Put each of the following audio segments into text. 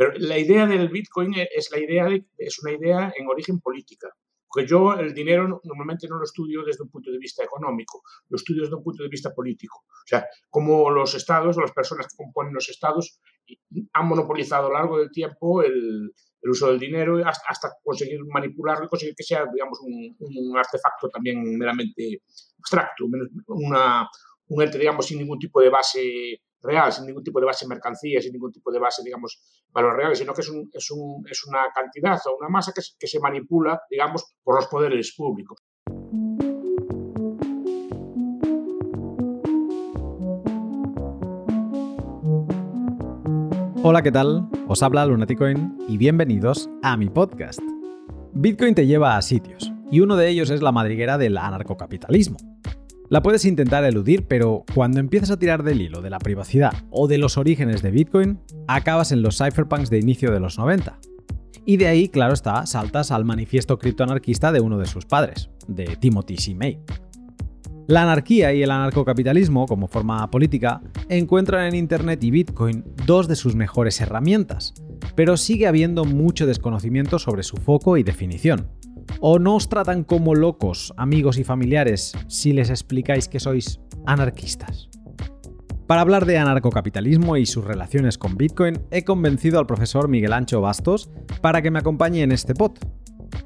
Pero la idea del Bitcoin es, la idea es una idea en origen política. Porque yo el dinero normalmente no lo estudio desde un punto de vista económico, lo estudio desde un punto de vista político. O sea, cómo los estados las personas que componen los estados han monopolizado a lo largo del tiempo el, uso del dinero hasta, conseguir manipularlo y conseguir que sea, digamos, un, artefacto también meramente abstracto, una, un ente, digamos, sin ningún tipo de base real, sin ningún tipo de base mercancía, sin ningún tipo de base, digamos, valor real, sino que es, un, es, un, es una cantidad o una masa que, que se manipula, digamos, por los poderes públicos. Hola, ¿qué tal? Os habla Lunaticoin y bienvenidos a mi podcast. Bitcoin te lleva a sitios, y uno de ellos es la madriguera del anarcocapitalismo. La puedes intentar eludir, pero cuando empiezas a tirar del hilo de la privacidad o de los orígenes de Bitcoin, acabas en los cypherpunks de inicio de los 90. Y de ahí, claro está, saltas al manifiesto criptoanarquista de uno de sus padres, de Timothy C. May. La anarquía y el anarcocapitalismo, como forma política, encuentran en Internet y Bitcoin dos de sus mejores herramientas, pero sigue habiendo mucho desconocimiento sobre su foco y definición. ¿O no os tratan como locos, amigos y familiares, si les explicáis que sois anarquistas? Para hablar de anarcocapitalismo y sus relaciones con Bitcoin, he convencido al profesor Miguel Ancho Bastos para que me acompañe en este pod.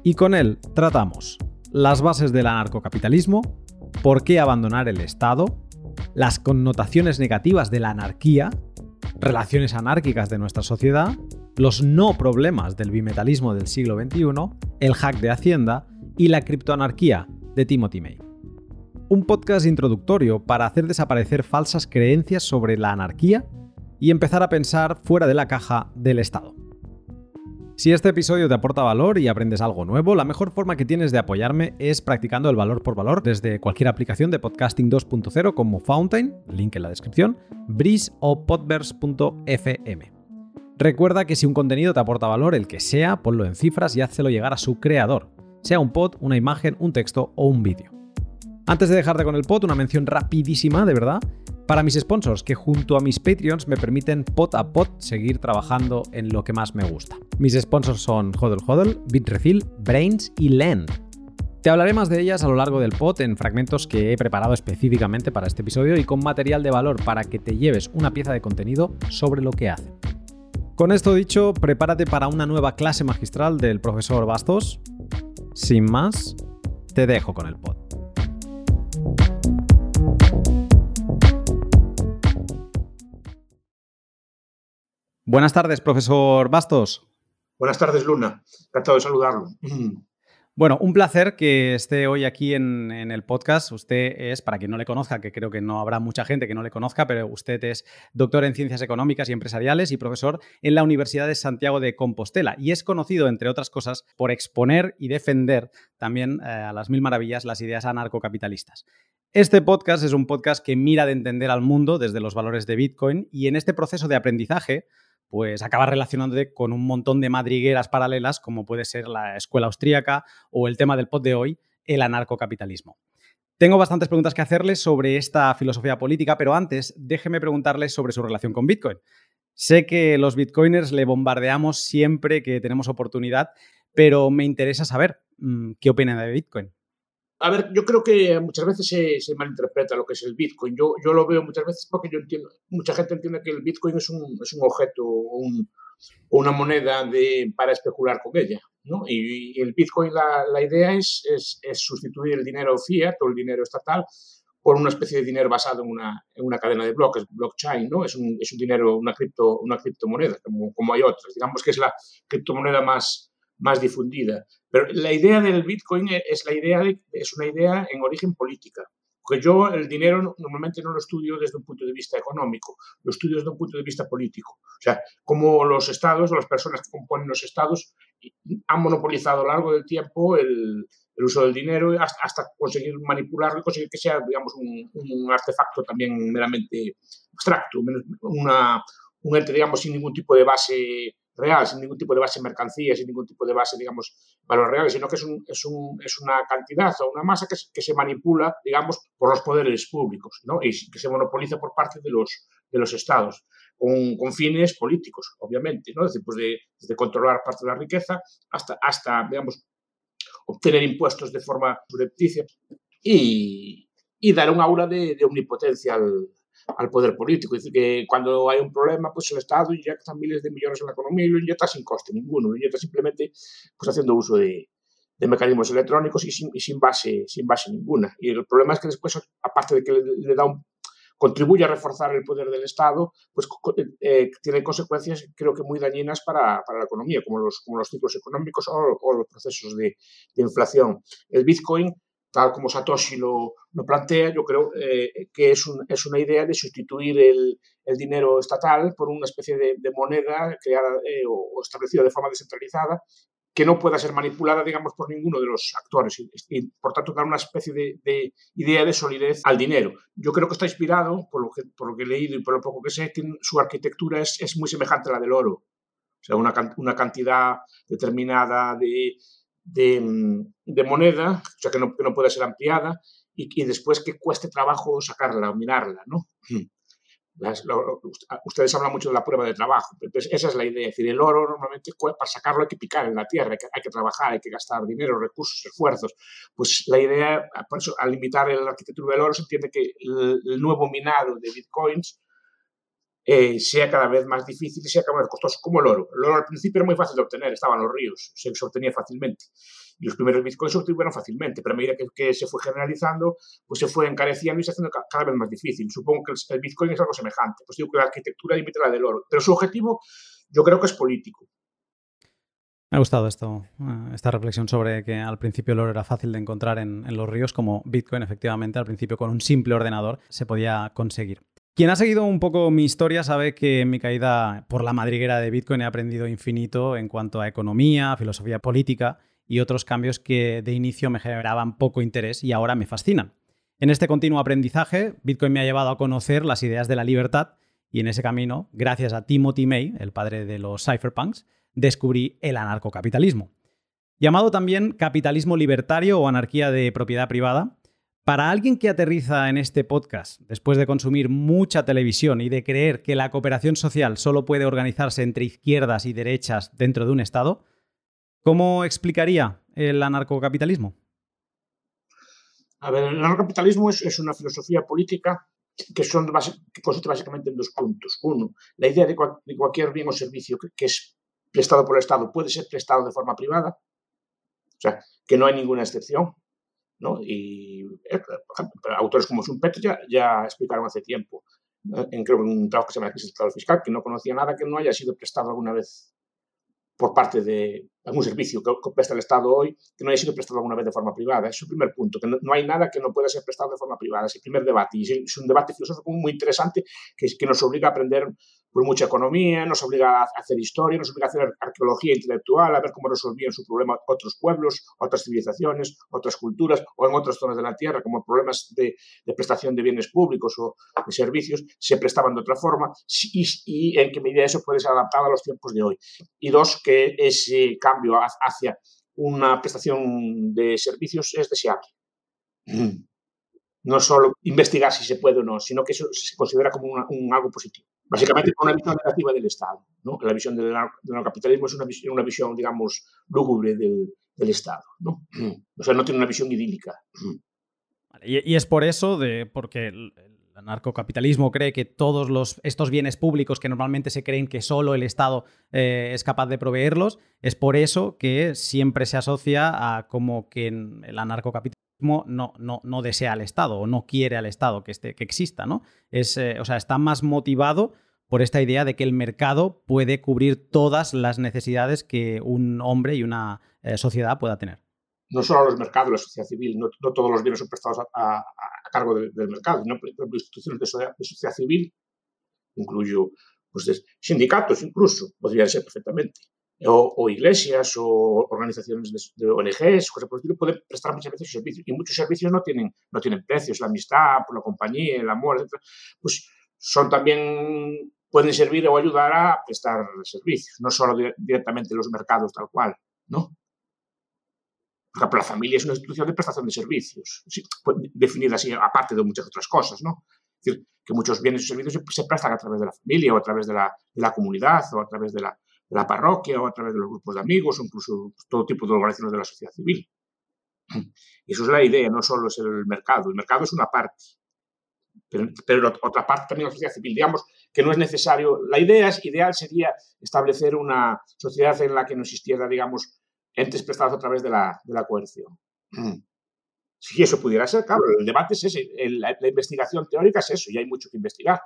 Y con él tratamos las bases del anarcocapitalismo, por qué abandonar el Estado, las connotaciones negativas de la anarquía, relaciones anárquicas de nuestra sociedad los no problemas del bimetalismo del siglo XXI, el hack de Hacienda y la criptoanarquía de Timothy May. Un podcast introductorio para hacer desaparecer falsas creencias sobre la anarquía y empezar a pensar fuera de la caja del Estado. Si este episodio te aporta valor y aprendes algo nuevo, la mejor forma que tienes de apoyarme es practicando el valor por valor desde cualquier aplicación de podcasting 2.0 como Fountain, link en la descripción, Breeze o podverse.fm. Recuerda que si un contenido te aporta valor, el que sea, ponlo en cifras y házelo llegar a su creador, sea un pod, una imagen, un texto o un vídeo. Antes de dejarte con el pod, una mención rapidísima, de verdad, para mis sponsors que junto a mis Patreons me permiten pot a pot seguir trabajando en lo que más me gusta. Mis sponsors son Hodl Hodl, Bitrefill, Brains y Lend. Te hablaré más de ellas a lo largo del pod en fragmentos que he preparado específicamente para este episodio y con material de valor para que te lleves una pieza de contenido sobre lo que hacen. Con esto dicho, prepárate para una nueva clase magistral del profesor Bastos. Sin más, te dejo con el pod. Buenas tardes, profesor Bastos. Buenas tardes, Luna. Encantado de saludarlo. Bueno, un placer que esté hoy aquí en, el podcast. Usted es, para quien no le conozca, que creo que no habrá mucha gente que no le conozca, pero usted es doctor en Ciencias Económicas y Empresariales y profesor en la Universidad de Santiago de Compostela. Y es conocido, entre otras cosas, por exponer y defender también eh, a las mil maravillas las ideas anarcocapitalistas. Este podcast es un podcast que mira de entender al mundo desde los valores de Bitcoin y en este proceso de aprendizaje pues acaba relacionándote con un montón de madrigueras paralelas, como puede ser la escuela austríaca o el tema del pod de hoy, el anarcocapitalismo. Tengo bastantes preguntas que hacerles sobre esta filosofía política, pero antes déjeme preguntarles sobre su relación con Bitcoin. Sé que los bitcoiners le bombardeamos siempre que tenemos oportunidad, pero me interesa saber mm, qué opinan de Bitcoin. A ver, yo creo que muchas veces se, malinterpreta lo que es el Bitcoin. Yo, yo lo veo muchas veces porque yo entiendo, mucha gente entiende que el Bitcoin es un, es un objeto o un, una moneda de, para especular con ella. ¿no? Y, el Bitcoin, la, la idea es, es, es, sustituir el dinero fiat o el dinero estatal por una especie de dinero basado en una, en una cadena de bloques, blockchain, ¿no? Es un, es un dinero, una, cripto, una criptomoneda, como, como hay otras. Digamos que es la criptomoneda más, más difundida. Pero la idea del Bitcoin es, la idea es una idea en origen política. Porque yo el dinero normalmente no lo estudio desde un punto de vista económico, lo estudio desde un punto de vista político. O sea, cómo los estados o las personas que componen los estados han monopolizado a lo largo del tiempo el, uso del dinero hasta, conseguir manipularlo y conseguir que sea, digamos, un, artefacto también meramente abstracto, una, un ente, digamos, sin ningún tipo de base real, sin ningún tipo de base mercancía, sin ningún tipo de base, digamos, valor real, sino que es, un, es, un, es una cantidad o una masa que, se manipula, digamos, por los poderes públicos, ¿no? Y que se monopoliza por parte de los, de los estados. con, fines políticos, obviamente, ¿no? Desde, pues de, controlar parte de la riqueza hasta, hasta digamos, obtener impuestos de forma subrepticia y, y dar un aura de, de omnipotencia al, al poder político. Es decir, que cuando hay un problema, pues el Estado inyecta miles de millones en la economía y lo inyecta sin coste ninguno, lo inyecta simplemente pues, haciendo uso de, de mecanismos electrónicos y sin, y sin, base, sin base ninguna. Y el problema es que después, aparte de que le, da un, contribuye a reforzar el poder del Estado, pues eh, tiene consecuencias creo que muy dañinas para, para, la economía, como los, como los ciclos económicos o, los procesos de, inflación. El Bitcoin, tal como Satoshi lo, lo plantea, yo creo eh, que es, un, es, una idea de sustituir el, el, dinero estatal por una especie de, de moneda creada eh, o establecida de forma descentralizada que no pueda ser manipulada, digamos, por ninguno de los actores y, y por tanto, dar una especie de, de, idea de solidez al dinero. Yo creo que está inspirado, por lo que, por lo que he leído y por lo poco que sé, tiene, su arquitectura es, es, muy semejante a la del oro. O sea, una, una cantidad determinada de, de, moneda, o sea, que no, que no ser ampliada y, y, después que cueste trabajo sacarla o mirarla, ¿no? Las, lo, ustedes hablan mucho de la prueba de trabajo, entonces esa es la idea. Es decir, el oro normalmente para sacarlo hay que picar en la tierra, hay que, hay que trabajar, hay que gastar dinero, recursos, esfuerzos. Pues la idea, por eso, al limitar la arquitectura del oro, se entiende que el, el nuevo minado de bitcoins eh, sea cada vez más difícil y sea cada vez costoso, como el oro. El oro al principio era muy fácil de obtener, estaban los ríos, se, obtenía fácilmente y los primeros bitcoins se obtuvieron fácilmente, pero a medida que, que, se fue generalizando, pues se fue encareciendo y se haciendo cada vez más difícil. Supongo que el, el bitcoin es algo semejante, pues digo que la arquitectura imita la del oro, pero su objetivo yo creo que es político. Me ha gustado esto, eh, esta reflexión sobre que al principio el oro era fácil de encontrar en, en los ríos, como Bitcoin efectivamente al principio con un simple ordenador se podía conseguir. Quien ha seguido un poco mi historia sabe que en mi caída por la madriguera de Bitcoin he aprendido infinito en cuanto a economía, filosofía política y otros cambios que de inicio me generaban poco interés y ahora me fascinan. En este continuo aprendizaje, Bitcoin me ha llevado a conocer las ideas de la libertad y en ese camino, gracias a Timothy May, el padre de los cypherpunks, descubrí el anarcocapitalismo. Llamado también capitalismo libertario o anarquía de propiedad privada, para alguien que aterriza en este podcast después de consumir mucha televisión y de creer que la cooperación social solo puede organizarse entre izquierdas y derechas dentro de un Estado, ¿Cómo explicaría el anarcocapitalismo? A ver, el anarcocapitalismo es, una filosofía política que consiste básicamente en dos puntos. Uno, la idea de, cual, de cualquier bien o servicio que, que, es prestado por el Estado puede ser prestado de forma privada, o sea, que no hay ninguna excepción. ¿No? Y eh, autores como Schumpeter ya, ya explicaron hace tiempo, en, creo en un trabajo que se llama Crisis Estado Fiscal, que no conocía nada que no haya sido prestado alguna vez por parte de algún servicio que, presta el Estado hoy que no haya sido prestado alguna vez de forma privada. Es el primer punto, que no, no, hay nada que no pueda ser prestado de forma privada. Es el primer debate y es un debate filosófico muy interesante que, que nos obliga a aprender por mucha economía, nos obliga a hacer historia, nos obliga a hacer arqueología intelectual, a ver cómo resolvían su problema otros pueblos, otras civilizaciones, otras culturas o en otras zonas de la Tierra, como problemas de, de prestación de bienes públicos o de servicios, se prestaban de otra forma y, y, en qué medida eso puede ser adaptado a los tiempos de hoy. Y dos, que ese cambio hacia una prestación de servicios es deseable. No solo investigar si se puede o no, sino que eso se considera como una, un algo positivo básicamente con una visión negativa del Estado. ¿no? La visión del, del capitalismo es una una visión, digamos, lúgubre del, Estado. ¿no? O sea, no tiene una visión idílica. Y, y, es por eso, de, porque el, el anarcocapitalismo cree que todos los, estos bienes públicos que normalmente se creen que solo el Estado eh, es capaz de proveerlos, es por eso que siempre se asocia a como que el anarcocapitalismo no, no, no desea al Estado o no quiere al Estado que, esté, que exista, ¿no? Es, eh, o sea, está más motivado por esta idea de que el mercado puede cubrir todas las necesidades que un hombre y una eh, sociedad pueda tener. No solo los mercados, la sociedad civil, no, todos los bienes son prestados a, cargo de, del mercado, ¿no? por ejemplo, instituciones de sociedad, de sociedad civil, incluyo pues, sindicatos incluso, podrían ser perfectamente o, iglesias o organizaciones de, de ONGs, cosas por el estilo, pueden prestar muchas veces servicios. Y muchos servicios no tienen, no tienen precios, la amistad, la compañía, el amor, etc. Pues son también, pueden servir o ayudar a prestar servicios, no solo directamente los mercados tal cual, ¿no? Por ejemplo, la familia es una institución de prestación de servicios, sí, pues, definida así, aparte de muchas otras cosas, ¿no? Es decir, que muchos bienes y servicios se, prestan a través de la familia o a través de la, comunidad o a través de la, la, parroquia o a través de los grupos de amigos o incluso todo tipo de organizaciones de la sociedad civil. Y eso es la idea, no solo es el mercado. El mercado es una parte, pero, pero, otra parte también la sociedad civil. Digamos que no es necesario. La idea es, ideal sería establecer una sociedad en la que no existiera, digamos, entes prestados a través de la, de coerción. Si eso pudiera ser, claro, el debate es ese, la, investigación teórica es eso, y hay mucho que investigar.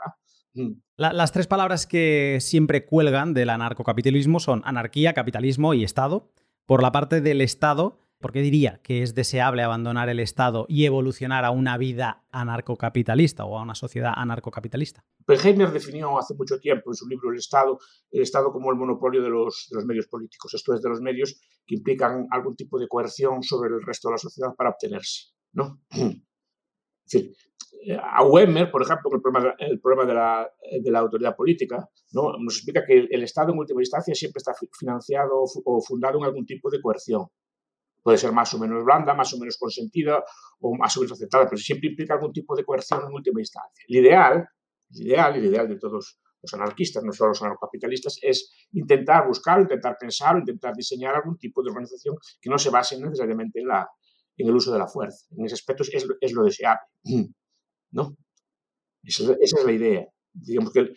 Las tres palabras que siempre cuelgan del anarcocapitalismo son anarquía, capitalismo y Estado. Por la parte del Estado, ¿Por qué diría que es deseable abandonar el Estado y evolucionar a una vida anarcocapitalista o a una sociedad anarcocapitalista? Heimer definió hace mucho tiempo en su libro El Estado, el Estado como el monopolio de los, medios políticos, esto es de los medios que implican algún tipo de coerción sobre el resto de la sociedad para obtenerse. ¿no? Es decir, a Wemer, por ejemplo, el problema, el problema de, la, de, la, autoridad política, ¿no? nos explica que el Estado en última instancia siempre está financiado o fundado en algún tipo de coerción puede ser más o menos blanda, más o menos consentida o más o menos aceptada, pero siempre implica algún tipo de coerción en última instancia. El ideal, el ideal, el ideal de todos los anarquistas, no solo los anarcocapitalistas, es intentar buscar, intentar pensar, intentar diseñar algún tipo de organización que no se base necesariamente en, la, en el uso de la fuerza. En ese aspecto es, es lo deseable. ¿no? Esa, esa, es la idea. Digamos que el,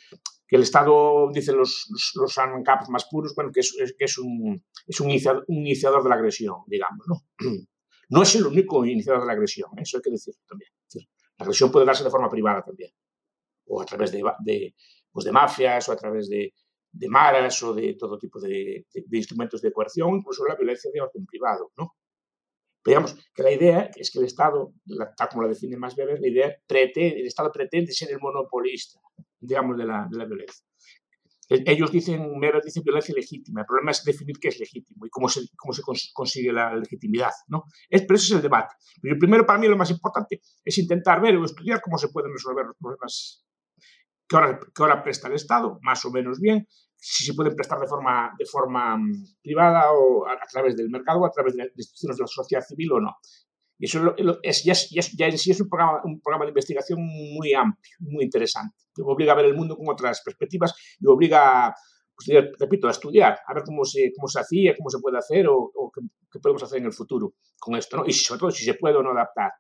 que el Estado, dicen los, los, ANCAP más puros, bueno, que es, que es, un, es un, iniciador, de la agresión, digamos, ¿no? No es el único iniciador de la agresión, ¿eh? eso hay que decirlo también. La agresión puede darse de forma privada también, o a través de, de, pues de mafias, o a través de, de maras, o de todo tipo de, de, instrumentos de coerción, incluso la violencia de orden privado, ¿no? Veamos que la idea es que el Estado, tal como la define más Weber, la idea pretende, el Estado pretende ser el monopolista, digamos, de la, de la violencia. E, ellos dicen, Weber dice violencia legítima. El problema es definir qué es legítimo y cómo se, cómo se consigue la legitimidad, ¿no? Es, pero ese es el debate. Pero primero, para mí, lo más importante es intentar ver o estudiar cómo se pueden resolver los problemas que ahora, que ahora presta el Estado, más o menos bien, si se pueden prestar de forma, de forma mm, privada o a, través del mercado o a través de, instituciones de la sociedad civil o no. Y eso es, ya, ya, en sí es un programa, un programa de investigación muy amplio, muy interesante, que obliga a ver el mundo con otras perspectivas y obliga, pues, repito, a estudiar, a ver cómo se, cómo se hacía, cómo se puede hacer o, qué, podemos hacer en el futuro con esto, ¿no? Y sobre todo si se puede o no adaptar.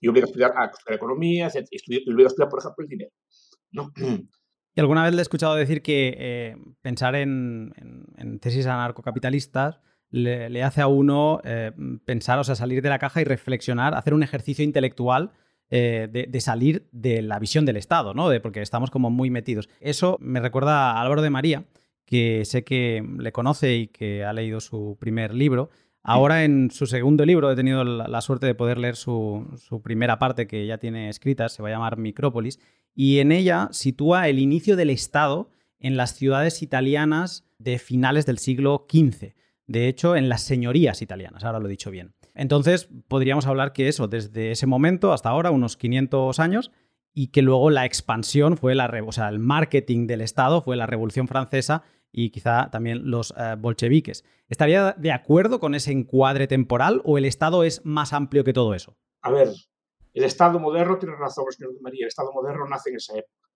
Y obliga a estudiar, a estudiar economía, y obliga a estudiar, por ejemplo, el dinero. ¿no? Y alguna vez le he escuchado decir que eh, pensar en, tesis anarcocapitalistas le, hace a uno eh, pensar, o sea, salir de la caja y reflexionar, hacer un ejercicio intelectual eh, de, salir de la visión del Estado, ¿no? De, porque estamos como muy metidos. Eso me recuerda a Álvaro de María, que sé que le conoce y que ha leído su primer libro. Ahora en su segundo libro he tenido la, suerte de poder leer su, primera parte que ya tiene escrita, se va a llamar Micrópolis, y en ella sitúa el inicio del Estado en las ciudades italianas de finales del siglo XV. De hecho, en las señorías italianas, ahora lo he dicho bien. Entonces, podríamos hablar que eso, desde ese momento hasta ahora, unos 500 años, y que luego la expansión fue la, o sea, el marketing del Estado fue la Revolución Francesa y quizá también los eh, bolcheviques. ¿Estaría de acuerdo con ese encuadre temporal o el Estado es más amplio que todo eso? A ver, el Estado moderno, tiene razón señor María, el Estado moderno nace en esa época.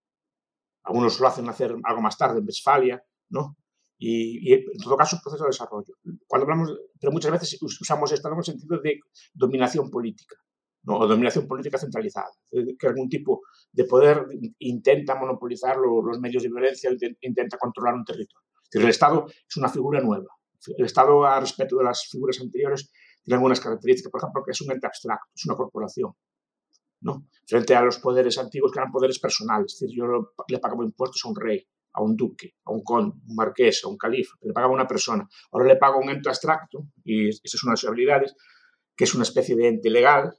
Algunos lo hacen nacer algo más tarde, en Westfalia, ¿no? Y, en todo caso, proceso de desarrollo. Cuando hablamos, pero muchas veces usamos Estado en el sentido de dominación política, ¿no? o dominación política centralizada, que algún tipo de poder intenta monopolizar los medios de violencia, intenta controlar un territorio. El Estado es una figura nueva. El Estado, a respecto de las figuras anteriores, tiene algunas características, por ejemplo, que es un ente abstracto, es una corporación. Frente a los poderes antiguos que eran poderes personales. Es decir, yo le pagaba impuestos a un rey, a un duque, a un conde, un marqués, a un califa, le pagaba a una persona. Ahora le pago a un ente abstracto, y esa es una de sus habilidades, que es una especie de ente legal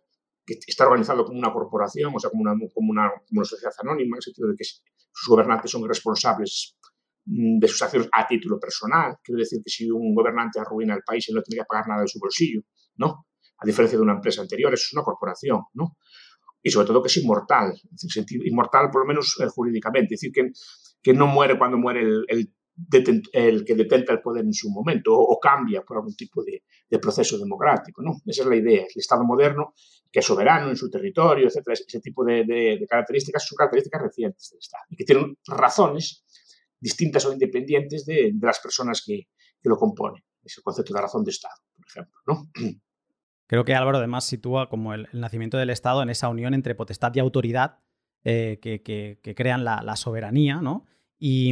que está organizado como una corporación, o sea, como una, como una, como una sociedad anónima, en el sentido de que sus gobernantes son responsables de sus acciones a título personal. Quiere decir que si un gobernante arruina el país, él no tendría que pagar nada de su bolsillo, ¿no? A diferencia de una empresa anterior, eso es una corporación, ¿no? y sobre todo que es inmortal, inmortal por lo menos eh, jurídicamente, es decir, que, que no muere cuando muere el, que detenta el poder en su momento o, cambia por algún tipo de, proceso democrático. ¿no? Esa es la idea. El Estado moderno, que es soberano en su territorio, etcétera, ese tipo de, características son características recientes del Estado y que tienen razones distintas o independientes de, las personas que, lo componen. Es el concepto de razón de Estado, por ejemplo. ¿no? Creo que Álvaro además sitúa como el, nacimiento del Estado en esa unión entre potestad y autoridad eh, que, crean la, soberanía, ¿no? Y,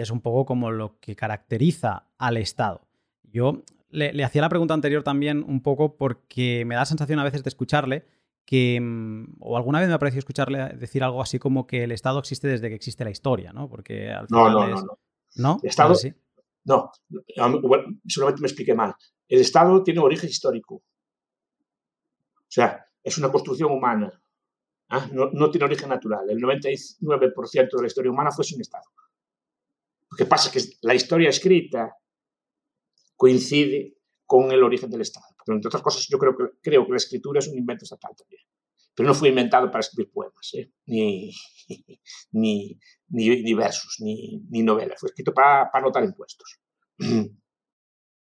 es un poco como lo que caracteriza al Estado. Yo le, hacía la pregunta anterior también un poco porque me da la sensación a veces de escucharle que, mm, o alguna vez me ha parecido escucharle decir algo así como que el Estado existe desde que existe la historia, ¿no? Porque al final no, no, no, no. El Estado, sí? No, solamente me expliqué mal. El Estado tiene origen histórico. O sea, es una construcción humana. ¿ah? No, no, tiene origen natural. El 99% de la historia humana fue sin Estado. Lo que pasa es que la historia escrita coincide con el origen del Estado. Porque, entre otras cosas, yo creo que, creo que la escritura es un invento estatal también. Pero no fue inventado para escribir poemas, ¿eh? ni, ni, ni, versos, ni, ni, novelas. Fue escrito para, para anotar impuestos.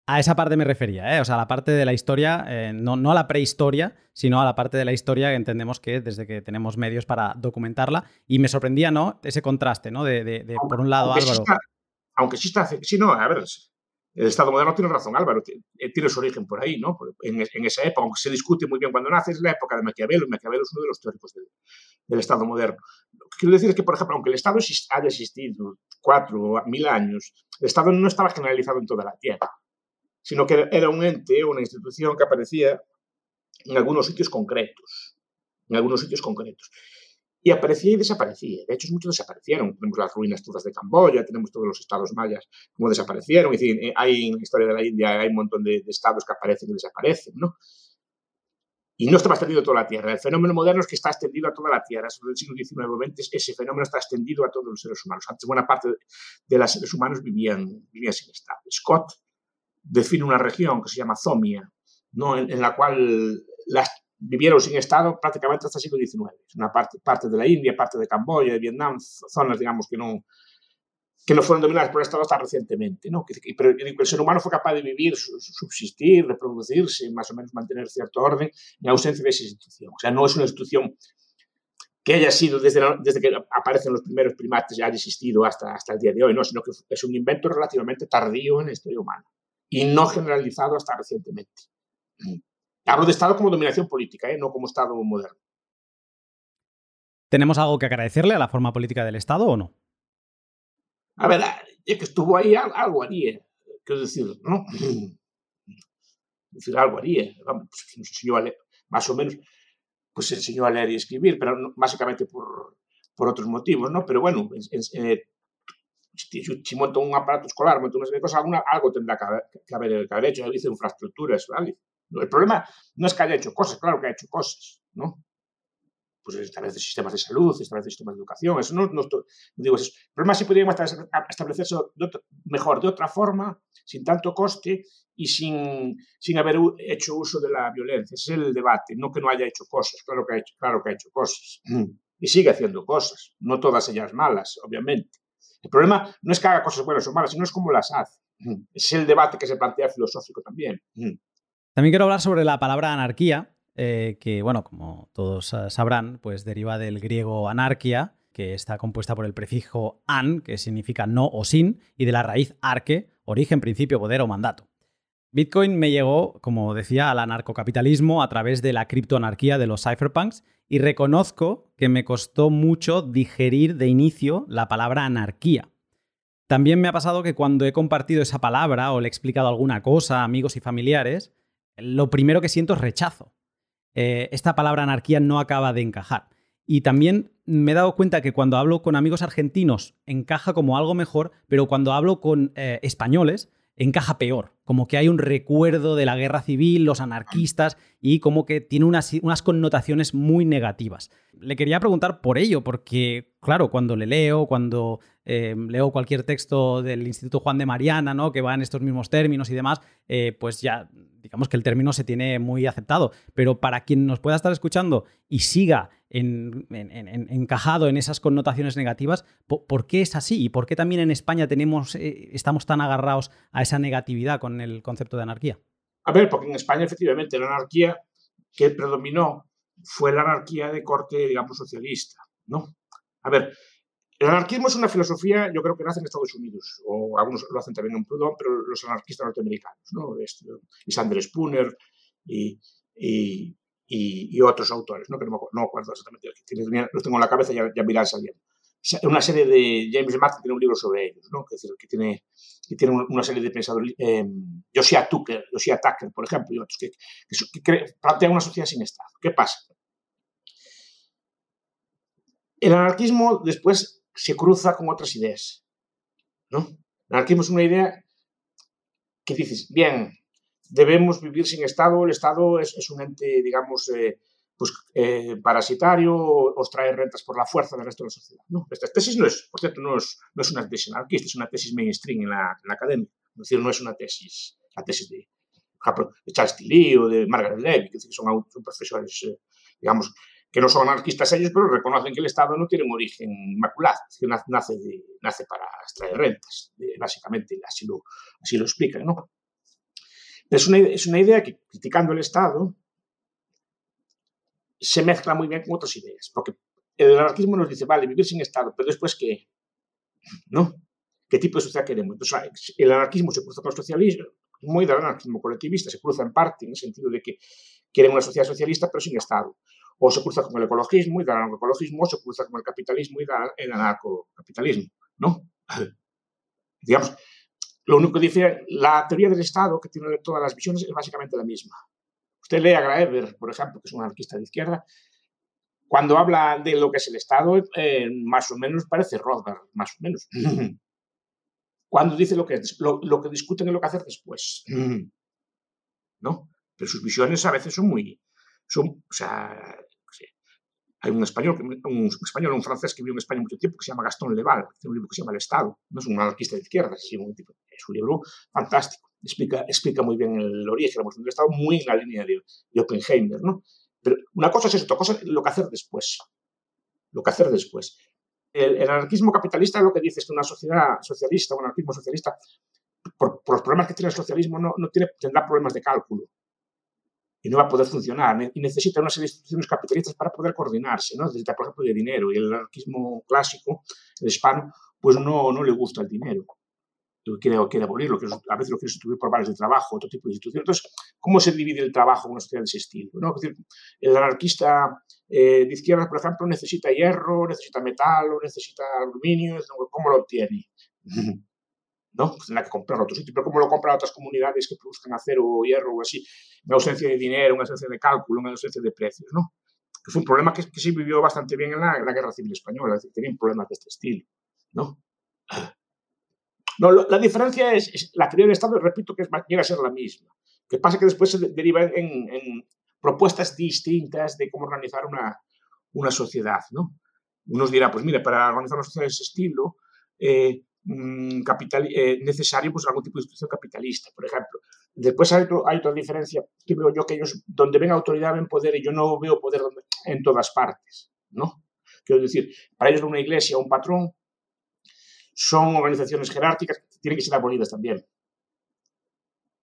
A esa parte me refería, ¿eh? o sea, a la parte de la historia, eh, no, no, a la prehistoria, sino a la parte de la historia que entendemos que desde que tenemos medios para documentarla. Y me sorprendía, ¿no? Ese contraste, ¿no? De, de, por un lado, Álvaro aunque sí está, sí, no, a ver, el Estado moderno tiene razón, Álvaro, eh, tiene su origen por ahí, ¿no? En, esa época, aunque se discute muy bien cuando nace, es la época de Maquiavelo, Maquiavelo es uno de los teóricos del, Estado moderno. Quiero decir que, por ejemplo, aunque el Estado haya existido cuatro o mil años, el Estado no estaba generalizado en toda la Tierra, sino que era un ente, una institución que aparecía en algunos sitios concretos, en algunos sitios concretos y aparecía y desaparecía. De hecho, muchos desaparecieron. Tenemos las ruinas todas de Camboya, tenemos todos los estados mayas como desaparecieron. Es decir, eh, hay en la historia de la India hay un montón de, estados que aparecen y desaparecen, ¿no? Y no está extendido a toda la Tierra. El fenómeno moderno es que está extendido a toda la Tierra. Sobre el siglo XIX XX, ese fenómeno está extendido a todos los seres humanos. Antes, buena parte de los seres humanos vivían, vivían sin Estado. Scott define una región que se llama Zomia, ¿no? en, en la cual las vivieron sin Estado prácticamente hasta el siglo XIX. Una parte, parte de la India, parte de Camboya, de Vietnam, zonas, digamos, que no, que no fueron dominadas por el Estado hasta recientemente. ¿no? Pero el ser humano fue capaz de vivir, subsistir, reproducirse, más o menos mantener cierto orden en ausencia de esa institución. O sea, no es una institución que haya sido desde, desde que aparecen los primeros primates, ya haya existido hasta, hasta el día de hoy, no, sino que es un invento relativamente tardío en la historia humana y no generalizado hasta recientemente. Hablo de Estado como dominación política, ¿eh? no como Estado moderno. ¿Tenemos algo que agradecerle a la forma política del Estado o no? A ver, es que estuvo ahí, algo haría. Quiero decir, ¿no? decir, algo haría. Pues, nos enseñó a leer, más o menos, pues enseñó a leer y escribir, pero básicamente por, por otros motivos, ¿no? Pero bueno, eh, si, monto un aparato escolar, monto una serie de cosas, algo tendrá que haber, que haber, hecho. Hice infraestructuras, ¿vale? El problema no es que haya hecho cosas, claro que ha hecho cosas, ¿no? Pues establece sistemas de salud, establece sistemas de educación, eso no, no, digo eso. El problema es si podríamos establecerse mejor, de otra forma, sin tanto coste y sin, sin haber hecho uso de la violencia. Ese es el debate, no que no haya hecho cosas, claro que ha hecho, claro que ha hecho cosas. Y sigue haciendo cosas, no todas ellas malas, obviamente. El problema no es que haga cosas buenas o malas, sino es cómo las hace. Es el debate que se plantea filosófico también. También quiero hablar sobre la palabra anarquía, eh, que, bueno, como todos eh, sabrán, pues deriva del griego anarquia, que está compuesta por el prefijo an, que significa no o sin, y de la raíz arque, origen, principio, poder o mandato. Bitcoin me llegó, como decía, al anarcocapitalismo a través de la criptoanarquía de los cypherpunks y reconozco que me costó mucho digerir de inicio la palabra anarquía. También me ha pasado que cuando he compartido esa palabra o le he explicado alguna cosa a amigos y familiares, lo primero que siento es rechazo. Eh, esta palabra anarquía no acaba de encajar. Y también me he dado cuenta que cuando hablo con amigos argentinos encaja como algo mejor, pero cuando hablo con eh, españoles encaja peor. Como que hay un recuerdo de la guerra civil, los anarquistas, y como que tiene unas, unas connotaciones muy negativas. Le quería preguntar por ello, porque, claro, cuando le leo, cuando eh, leo cualquier texto del Instituto Juan de Mariana, ¿no? que va en estos mismos términos y demás, eh, pues ya digamos que el término se tiene muy aceptado. Pero para quien nos pueda estar escuchando y siga encajado en esas connotaciones negativas, ¿por, qué es así? ¿Y por qué también en España tenemos, eh, estamos tan agarrados a esa negatividad con el concepto de anarquía? A ver, porque en España efectivamente la anarquía que predominó fue la anarquía de corte, digamos, socialista, ¿no? A ver, el anarquismo es una filosofía, yo creo que nace en Estados Unidos, o algunos lo hacen también en Proudhon, pero los anarquistas norteamericanos, ¿no? Este, y Sander Spooner y, y, otros autores, ¿no? que no me, acuerdo exactamente, los tengo en la cabeza, ya, ya me irán saliendo. Una serie de James Martin tiene un libro sobre ellos, ¿no? que, decir, que, tiene, que tiene una serie de pensadores, eh, Josiah Tucker, Josiah Tucker, por ejemplo, y otros, que, que plantean una sociedad sin Estado. ¿Qué pasa? El anarquismo después se cruza con otras ideas. ¿no? El anarquismo es una idea que dices, bien, debemos vivir sin Estado, el Estado es, un ente, digamos, eh, pues, eh, parasitario, os trae rentas por la fuerza del resto de la sociedad. No, esta tesis no es, por cierto, no es, no es una tesis anarquista, es una tesis mainstream en la, academia. Es decir, no es una tesis, la tesis de, de Charles Tilly o de Margaret Levy, que son, profesores, eh, digamos, que no son anarquistas ellos, pero reconocen que el Estado no tiene un origen inmaculado, que nace, nace para extraer rentas, básicamente, así lo, así lo explican. es una idea que, criticando el Estado, se mezcla muy bien con otras ideas, porque el anarquismo nos dice, vale, vivir sin Estado, pero después qué, ¿no? ¿Qué tipo de sociedad queremos? Entonces, el anarquismo se cruza con el socialismo, muy del anarquismo colectivista, se cruza en parte en el sentido de que quieren una sociedad socialista, pero sin Estado o se cruza con el ecologismo y da el anarcoecologismo, o se cruza con el capitalismo y el anarcocapitalismo, ¿no? Digamos, lo único que dice la teoría del Estado, que tiene todas las visiones, es básicamente la misma. Usted lee a Graeber, por ejemplo, que es un anarquista de izquierda, cuando habla de lo que es el Estado, eh, más o menos parece Rothbard, más o menos. cuando dice lo que, lo, lo que discuten es lo que hacer después. ¿No? Pero sus visiones a veces son muy, son, o sea, hay un español, un español, un francés que vivió en España mucho tiempo que se llama Gastón Leval, tiene un libro que se llama El Estado. No es un anarquista de izquierda, es un, es un libro fantástico. Explica, explica muy bien el origen, la evolución del Estado, muy en la línea de, de Oppenheimer, ¿no? Pero una cosa es eso, otra cosa es lo que hacer después. Lo que hacer después. El, anarquismo capitalista lo que dice es que una sociedad socialista, un anarquismo socialista, por, por los problemas que tiene el socialismo, no, no tiene, tendrá problemas de cálculo y no va a poder funcionar. Y necesita una serie de instituciones capitalistas para poder coordinarse, ¿no? Necesita, por ejemplo, de dinero. Y el anarquismo clásico, el hispano, pues no, no le gusta el dinero. Quiere, quiere abolirlo, que a veces lo quiere sustituir por vales de trabajo, otro tipo de instituciones. Entonces, ¿cómo se divide el trabajo en una sociedad de ese estilo? ¿no? Es decir, el anarquista eh, de izquierda, por ejemplo, necesita hierro, necesita metal, o necesita aluminio, ¿cómo lo obtiene? ¿no? Pues tendrá que comprar otro sitio, pero ¿cómo lo compran otras comunidades que produzcan acero o hierro o así? En ausencia de dinero, en ausencia de cálculo, en ausencia de precios, ¿no? Fue un problema que, que sí vivió bastante bien en la, Guerra Civil Española, es decir, tenían problemas de este estilo, ¿no? No, la diferencia es, la teoría del Estado, repito, que es, llega a ser la misma. Que pasa que después se deriva en, propuestas distintas de cómo organizar una, una sociedad, ¿no? Unos dirán, pues mire, para organizar una sociedad de ese estilo, eh, Mm, capital, eh, necesario pues, algún tipo de institución capitalista, por ejemplo. Después hay, hay, otra diferencia que yo que ellos, donde ven autoridad, ven poder, y yo no veo poder en todas partes, ¿no? Quiero decir, para ellos una iglesia un patrón son organizaciones jerárquicas que tienen que ser abolidas también.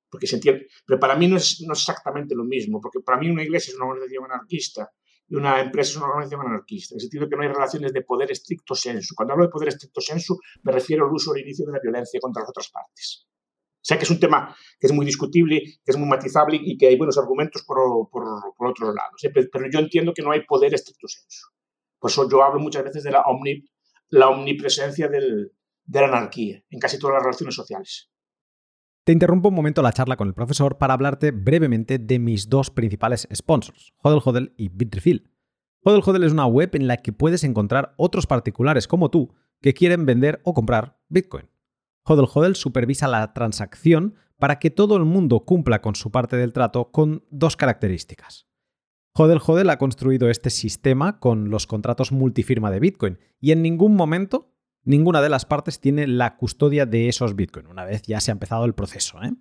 Porque se entiende. Pero para mí no es, no es exactamente lo mismo, porque para mí una iglesia es una organización anarquista y una empresa es una organización anarquista, en el sentido de que no hay relaciones de poder estricto sensu. Cuando hablo de poder estricto sensu, me refiero al uso o inicio de la violencia contra las otras partes. Sé que es un tema que es muy discutible, que es muy matizable y que hay buenos argumentos por, por, por otros lados. Pero yo entiendo que no hay poder estricto sensu. Por eso yo hablo muchas veces de la omnipresencia del, de la anarquía en casi todas las relaciones sociales. Te interrumpo un momento la charla con el profesor para hablarte brevemente de mis dos principales sponsors, Hodel Hodel y Bitrefill. Hodel Hodel es una web en la que puedes encontrar otros particulares como tú que quieren vender o comprar Bitcoin. Hodel Hodel supervisa la transacción para que todo el mundo cumpla con su parte del trato con dos características. Hodel Hodel ha construido este sistema con los contratos multifirma de Bitcoin y en ningún momento ninguna de las partes tiene la custodia de esos Bitcoin, una vez ya se ha empezado el proceso. ¿eh?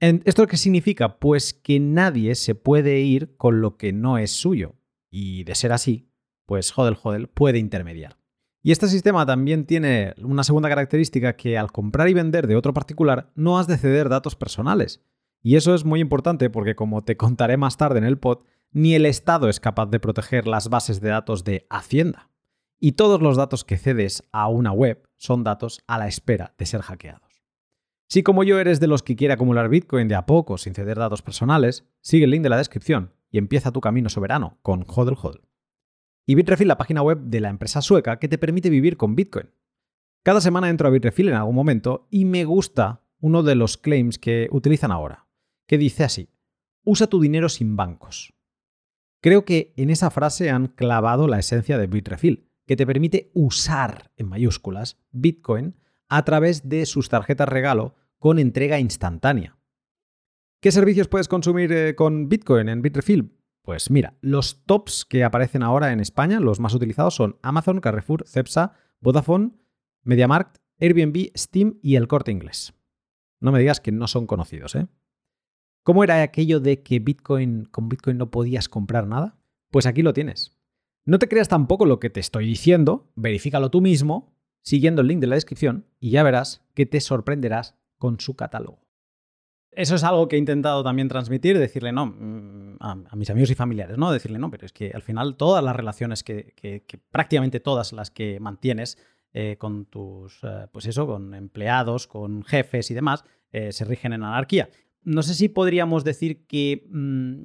¿Esto qué significa? Pues que nadie se puede ir con lo que no es suyo. Y de ser así, pues Hodel Hodel puede intermediar. Y este sistema también tiene una segunda característica que al comprar y vender de otro particular no has de ceder datos personales. Y eso es muy importante porque como te contaré más tarde en el pod, ni el Estado es capaz de proteger las bases de datos de Hacienda. Y todos los datos que cedes a una web son datos a la espera de ser hackeados. Si como yo eres de los que quiere acumular Bitcoin de a poco sin ceder datos personales, sigue el link de la descripción y empieza tu camino soberano con HODL HODL. Y Bitrefill, la página web de la empresa sueca que te permite vivir con Bitcoin. Cada semana entro a Bitrefill en algún momento y me gusta uno de los claims que utilizan ahora, que dice así, usa tu dinero sin bancos. Creo que en esa frase han clavado la esencia de Bitrefill, que te permite usar, en mayúsculas, Bitcoin a través de sus tarjetas regalo con entrega instantánea. ¿Qué servicios puedes consumir eh, con Bitcoin en Bitrefill? Pues mira, los tops que aparecen ahora en España, los más utilizados son Amazon, Carrefour, Cepsa, Vodafone, MediaMarkt, Airbnb, Steam y el Corte Inglés. No me digas que no son conocidos, ¿eh? ¿Cómo era aquello de que Bitcoin con Bitcoin no podías comprar nada? Pues aquí lo tienes. No te creas tampoco lo que te estoy diciendo, verifícalo tú mismo siguiendo el link de la descripción y ya verás que te sorprenderás con su catálogo. Eso es algo que he intentado también transmitir, decirle no mm, a, mis amigos y familiares, ¿no? Decirle no, pero es que al final todas las relaciones que, prácticamente todas las que mantienes eh, con tus, eh, pues eso, con empleados, con jefes y demás, eh, se rigen en anarquía. No sé si podríamos decir que, mm,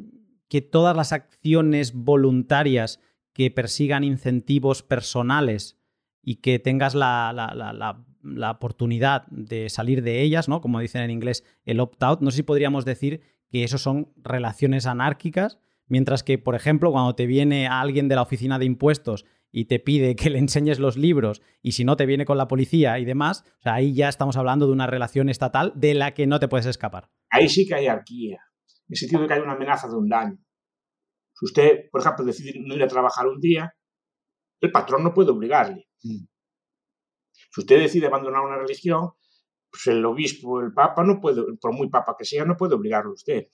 que todas las acciones voluntarias que persigan incentivos personales y que tengas la, la, oportunidad de salir de ellas, ¿no? Como dicen en inglés, el opt-out. No sé si podríamos decir que eso son relaciones anárquicas, mientras que, por ejemplo, cuando te viene alguien de la oficina de impuestos y te pide que le enseñes los libros y si no te viene con la policía y demás, o sea, ahí ya estamos hablando de una relación estatal de la que no te puedes escapar. Ahí sí que hay arquía, en el sentido de que hay una amenaza de un daño. Si usted, por ejemplo, decide no ir a trabajar un día, el patrón no puede obligarle. Mm. Si usted decide abandonar una religión, pues el obispo, el papa, no puede, por muy papa que sea, no puede obligarlo a usted.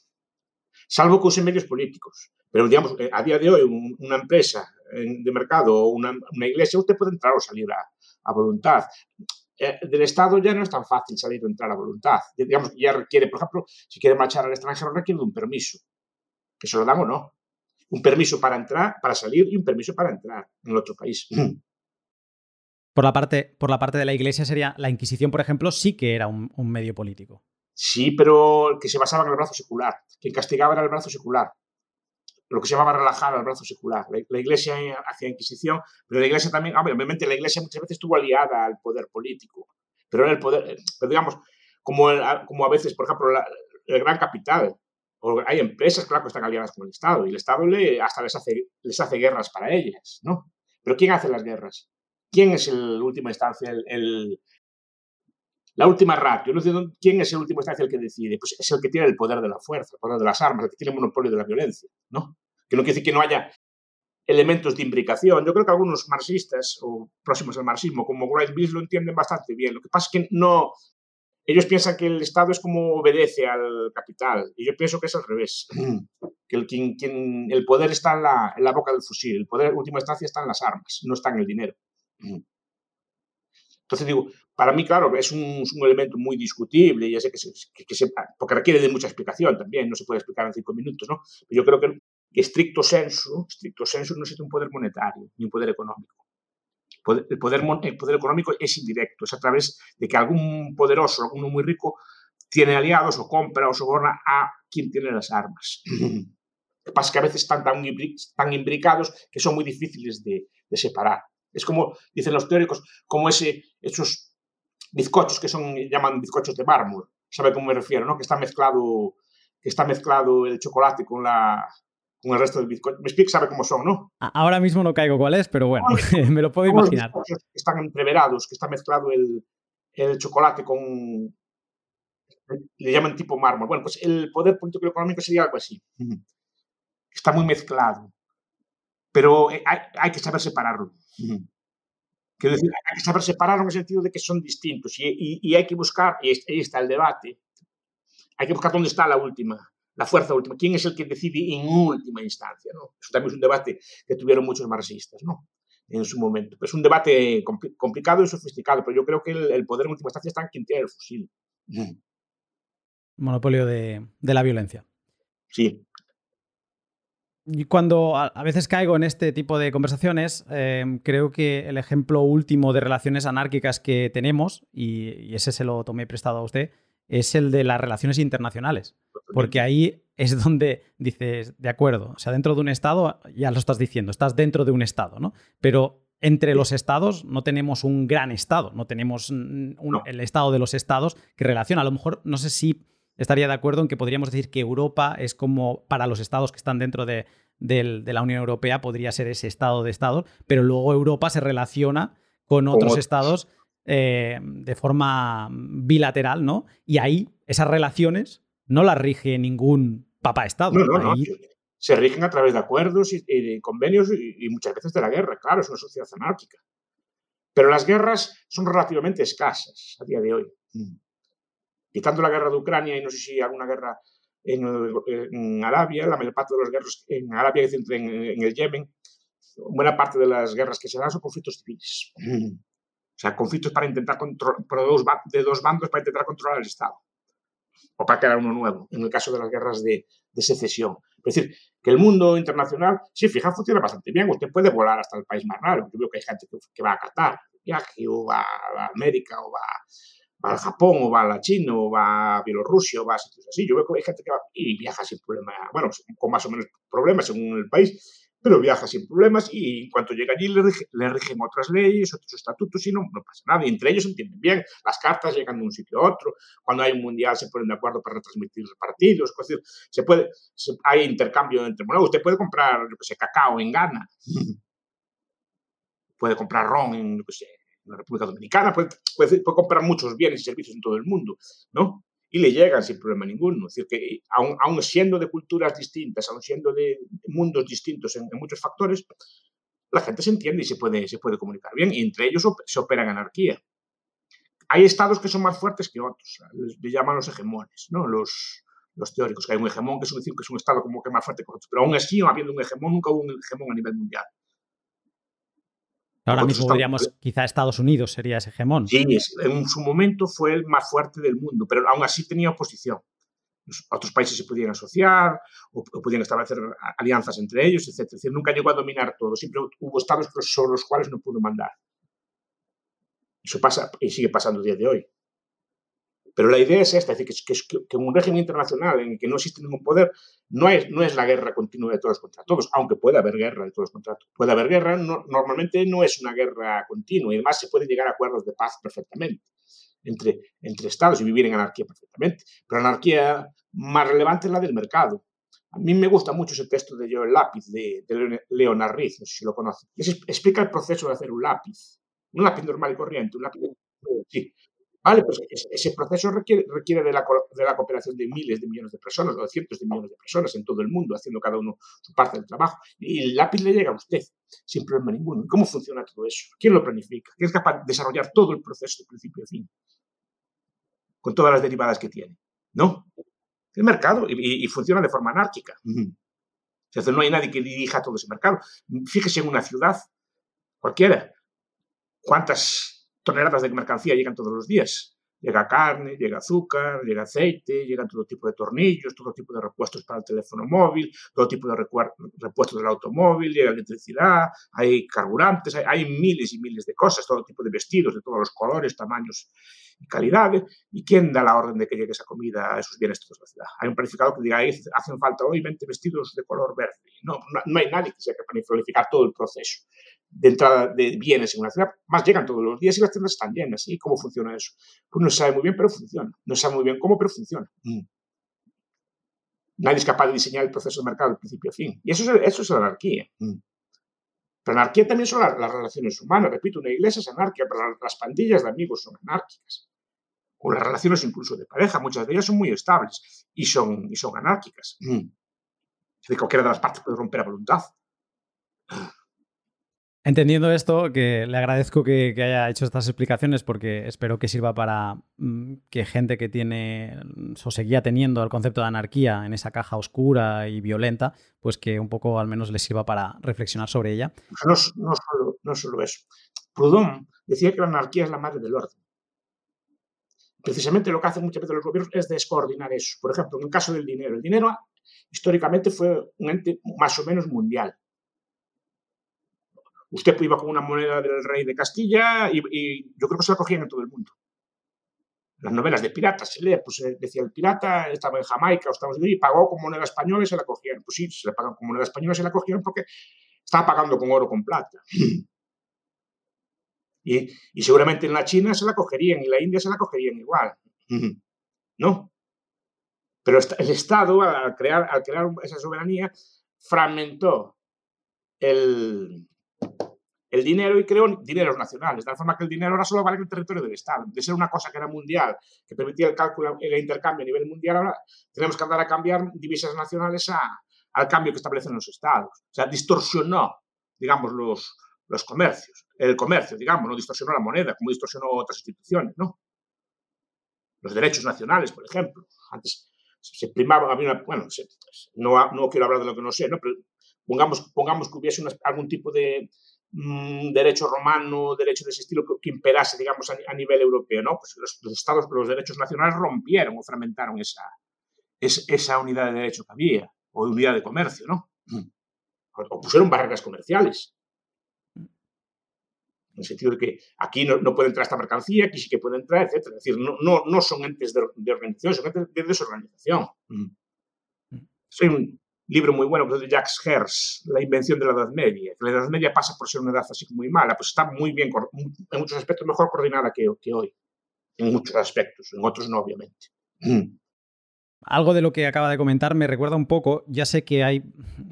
Salvo que use medios políticos. Pero, digamos, eh, a día de hoy, una empresa de mercado o una, iglesia, usted puede entrar o salir a, voluntad. Eh, del Estado ya no es tan fácil salir o entrar a voluntad. Digamos, ya requiere, por ejemplo, si quiere marchar al extranjero, requiere de un permiso. Que se lo dan o no. Un permiso para entrar, para salir y un permiso para entrar en el otro país. Por la, parte, por la parte de la Iglesia sería, la Inquisición, por ejemplo, sí que era un, medio político. Sí, pero que se basaba en el brazo secular. Quien castigaba era el brazo secular. Lo que se llamaba relajar al brazo secular. La, Iglesia hacía Inquisición, pero la Iglesia también, obviamente la Iglesia muchas veces estuvo aliada al poder político. Pero era el poder, pero digamos, como, como a veces, por ejemplo, el gran capital, o hay empresas, claro, que están aliadas con el Estado y el Estado le, hasta les hace, les hace guerras para ellas, ¿no? Pero ¿quién hace las guerras? ¿Quién es en última instancia el, la última ratio? ¿Quién es en última instancia el que decide? Pues es el que tiene el poder de la fuerza, el poder de las armas, el que tiene el monopolio de la violencia, ¿no? Que no quiere decir que no haya elementos de imbricación. Yo creo que algunos marxistas o próximos al marxismo, como Wright Bills, lo entienden bastante bien. Lo que pasa es que no, ellos piensan que el Estado es como obedece al capital y yo pienso que es al revés, que el, poder está en la, boca del fusil, el poder en última instancia está en las armas, no está en el dinero. Entonces digo, para mí, claro, es un, elemento muy discutible, ya sé que, se, porque requiere de mucha explicación también, no se puede explicar en cinco minutos, ¿no? Pero yo creo que, estricto senso, estricto senso no existe un poder monetario ni un poder económico. El poder, el poder económico es indirecto, es a través de que algún poderoso, alguno muy rico, tiene aliados o compra o soborna a quien tiene las armas. Lo que pasa es que a veces están tan, tan imbricados que son muy difíciles de separar. Es como, dicen los teóricos, como ese, esos bizcochos que son, llaman bizcochos de mármol. ¿Sabe cómo me refiero? ¿no? Que está mezclado, que está mezclado el chocolate con la, con el resto del bizcocho. Me explica, sabe cómo son, ¿no? Ahora mismo no caigo cuál es, pero bueno, me lo puedo imaginar. Están entreverados, que está mezclado el, el chocolate con, le llaman tipo mármol. Bueno, pues el poder político y económico sería algo así. Está muy mezclado, pero hay, hay que saber separarlo. Quiero decir, hay que saber separarlo en el sentido de que son distintos y, y, y hay que buscar, y ahí está el debate, hay que buscar dónde está la última, la fuerza última, quién es el que decide en última instancia. ¿no? Eso también es un debate que tuvieron muchos marxistas ¿no? en su momento. Es un debate compl complicado y sofisticado, pero yo creo que el, el, poder en última instancia está en quien tiene el fusil. Monopolio de, de la violencia. Sí. Y cuando a veces caigo en este tipo de conversaciones, eh, creo que el ejemplo último de relaciones anárquicas que tenemos, y, y, ese se lo tomé prestado a usted, es el de las relaciones internacionales. Porque ahí es donde dices, de acuerdo, o sea, dentro de un Estado, ya lo estás diciendo, estás dentro de un Estado, ¿no? Pero entre los estados no tenemos un gran Estado, no tenemos un, no. el Estado de los Estados que relaciona. A lo mejor, no sé si estaría de acuerdo en que podríamos decir que Europa es como para los estados que están dentro de, de, de la Unión Europea, podría ser ese estado de estados, pero luego Europa se relaciona con otros estados eh, de forma bilateral, ¿no? Y ahí esas relaciones no las rige ningún papá Estado. No, no, ahí... no. Se rigen a través de acuerdos y, y de convenios y, y, muchas veces de la guerra, claro, es una sociedad anárquica. Pero las guerras son relativamente escasas a día de hoy. Mm. Quitando la guerra de Ucrania y no sé si alguna guerra en, en Arabia, la mayor parte de las guerras en Arabia, en, en el Yemen, buena parte de las guerras que se dan son conflictos civiles. Mm. O sea, conflictos para intentar controlar, de dos bandos para intentar controlar el Estado. O para crear uno nuevo, en el caso de las guerras de, de secesión. Es decir, que el mundo internacional, sí, fija, funciona bastante bien. Usted puede volar hasta el país más raro. Yo veo que hay gente que, que va a Qatar, viaje, o va a América, o va, va al Japón, o va a la China, o va a Bielorrusia, o va a sitios así. Yo veo que hay gente que va y viaja sin problema, bueno, con más o menos problemas según el país, pero viaja sin problemas y en cuanto llega allí le, rige, le rigen otras leyes, otros estatutos y no, no, pasa nada. Y entre ellos entienden bien, las cartas llegan de un sitio a otro, cuando hay un mundial se ponen de acuerdo para retransmitir partidos, es decir, se puede, se, hay intercambio entre monedas. Usted puede comprar, yo que sé, cacao en Ghana, puede comprar ron en, yo sé, en la República Dominicana, puede, puede, puede comprar muchos bienes y servicios en todo el mundo, ¿no? Y le llegan sin problema ninguno. Es decir, que aun, aun siendo de culturas distintas, aun siendo de mundos distintos en, en, muchos factores, la gente se entiende y se puede, se puede comunicar bien, y entre ellos se opera en anarquía. Hay estados que son más fuertes que otros, les, les llaman los hegemones, ¿no? los, los teóricos, que hay un hegemón que es, un, que es un estado como que más fuerte que otros, pero aún así, habiendo un hegemón, nunca hubo un hegemón a nivel mundial. Ahora mismo diríamos, quizá Estados Unidos sería ese hegemón. Sí, en su momento fue el más fuerte del mundo, pero aún así tenía oposición. Los otros países se podían asociar o, o podían establecer alianzas entre ellos, etc. Es decir, nunca llegó a dominar todo, siempre hubo estados sobre los cuales no pudo mandar. Eso pasa y sigue pasando el día de hoy. Pero la idea es esta, es decir, que, que, un régimen internacional en el que no existe ningún poder no es, es la guerra continua de todos contra todos, aunque puede haber guerra de todos contra todos. Puede haber guerra, no, normalmente no es una guerra continua y además se puede llegar a acuerdos de paz perfectamente entre, estados y vivir en anarquía perfectamente. Pero la anarquía más relevante es la del mercado. A mí me gusta mucho ese texto de Joel Lápiz, de, de Leonard Riz, no sé si lo conoce. explica el proceso de hacer un lápiz. Un lápiz normal y corriente, un lápiz... Vale, pues ese proceso requiere, requiere de, la, de, la, cooperación de miles de millones de personas o de cientos de millones de personas en todo el mundo, haciendo cada uno su parte del trabajo. Y el lápiz le llega a usted sin problema ninguno. ¿Cómo funciona todo eso? ¿Quién lo planifica? ¿Quién es capaz de desarrollar todo el proceso de principio a fin? Con todas las derivadas que tiene. ¿No? El mercado. Y, funciona de forma anárquica. -huh. no hay nadie que dirija todo ese mercado. Fíjese en una ciudad, cualquiera. ¿Cuántas toneladas de mercancía llegan todos los días. Llega carne, llega azúcar, llega aceite, llegan todo tipo de tornillos, todo tipo de repuestos para el teléfono móvil, todo tipo de repuestos del automóvil, llega electricidad, hay carburantes, hay, hay, miles y miles de cosas, todo tipo de vestidos de todos los colores, tamaños y calidades. ¿Y quién da la orden de que llegue esa comida a esos bienes toda la ciudad? Hay un planificador que diga, hacen falta hoy 20 vestidos de color verde. No, no, no hay nadie que sepa planificar todo el proceso de entrada de bienes en una ciudad, más llegan todos los días y las tiendas están llenas. ¿Y cómo funciona eso? Pues no se sabe muy bien, pero funciona. No se sabe muy bien cómo, pero funciona. Mm. Nadie es capaz de diseñar el proceso de mercado de principio a fin. Y eso es, eso es la anarquía. Mm. Pero la anarquía también son las, las, relaciones humanas. Repito, una iglesia es anárquica, pero las pandillas de amigos son anárquicas. o las relaciones incluso de pareja, muchas de ellas son muy estables y son, y son anárquicas. De cualquiera de las partes puede romper a voluntad. Entendiendo esto, que le agradezco que, haya hecho estas explicaciones porque espero que sirva para mm, que gente que tiene o seguía teniendo el concepto de anarquía en esa caja oscura y violenta, pues que un poco al menos le sirva para reflexionar sobre ella. No, no, solo, no solo eso. Proudhon decía que la anarquía es la madre del orden. Precisamente lo que hacen muchas veces los gobiernos es descoordinar eso. Por ejemplo, en el caso del dinero. El dinero históricamente fue un ente más o menos mundial Usted iba con una moneda del rey de Castilla y, yo creo que se la cogían en todo el mundo. Las novelas de piratas se lee, pues eh, decía el pirata, estaba en Jamaica o estaba en y pagó con moneda española y se la cogían. Pues sí, se le pagan con moneda española y se la cogieron porque estaba pagando con oro con plata. Y, y, seguramente en la China se la cogerían y la India se la cogerían igual. ¿No? Pero el Estado, al crear, al crear esa soberanía, fragmentó el, el dinero y creó dineros nacionales, de tal forma que el dinero ahora solo vale en el territorio del Estado. De ser una cosa que era mundial, que permitía el cálculo, el intercambio a nivel mundial, ahora tenemos que andar a cambiar divisas nacionales al cambio que establecen los Estados. O sea, distorsionó, digamos, los, los comercios, el comercio, digamos, no distorsionó la moneda, como distorsionó otras instituciones, ¿no? Los derechos nacionales, por ejemplo. Antes se primaba, había una, bueno, no, no quiero hablar de lo que no sé, ¿no? Pero pongamos, pongamos que hubiese algún tipo de, Mm, derecho romano, derecho de ese estilo que, imperase, digamos, a, nivel europeo, ¿no? Pues los, estados, los derechos nacionales rompieron o fragmentaron esa, esa unidad de derecho que había, o de unidad de comercio, ¿no? O, pusieron barreras comerciales. En el sentido de que aquí no, puede entrar esta mercancía, aquí sí que puede entrar, etc. Es decir, no, no, no son entes de, organización, son entes de desorganización. Soy un, libro muy bueno de Jacques Hers, La invención de la Edad Media. La Edad Media pasa por ser una edad así muy mala, pues está muy bien, en muchos aspectos mejor coordinada que, que hoy. En muchos aspectos, en otros no, obviamente. Algo de lo que acaba de comentar me recuerda un poco, ya sé que hay,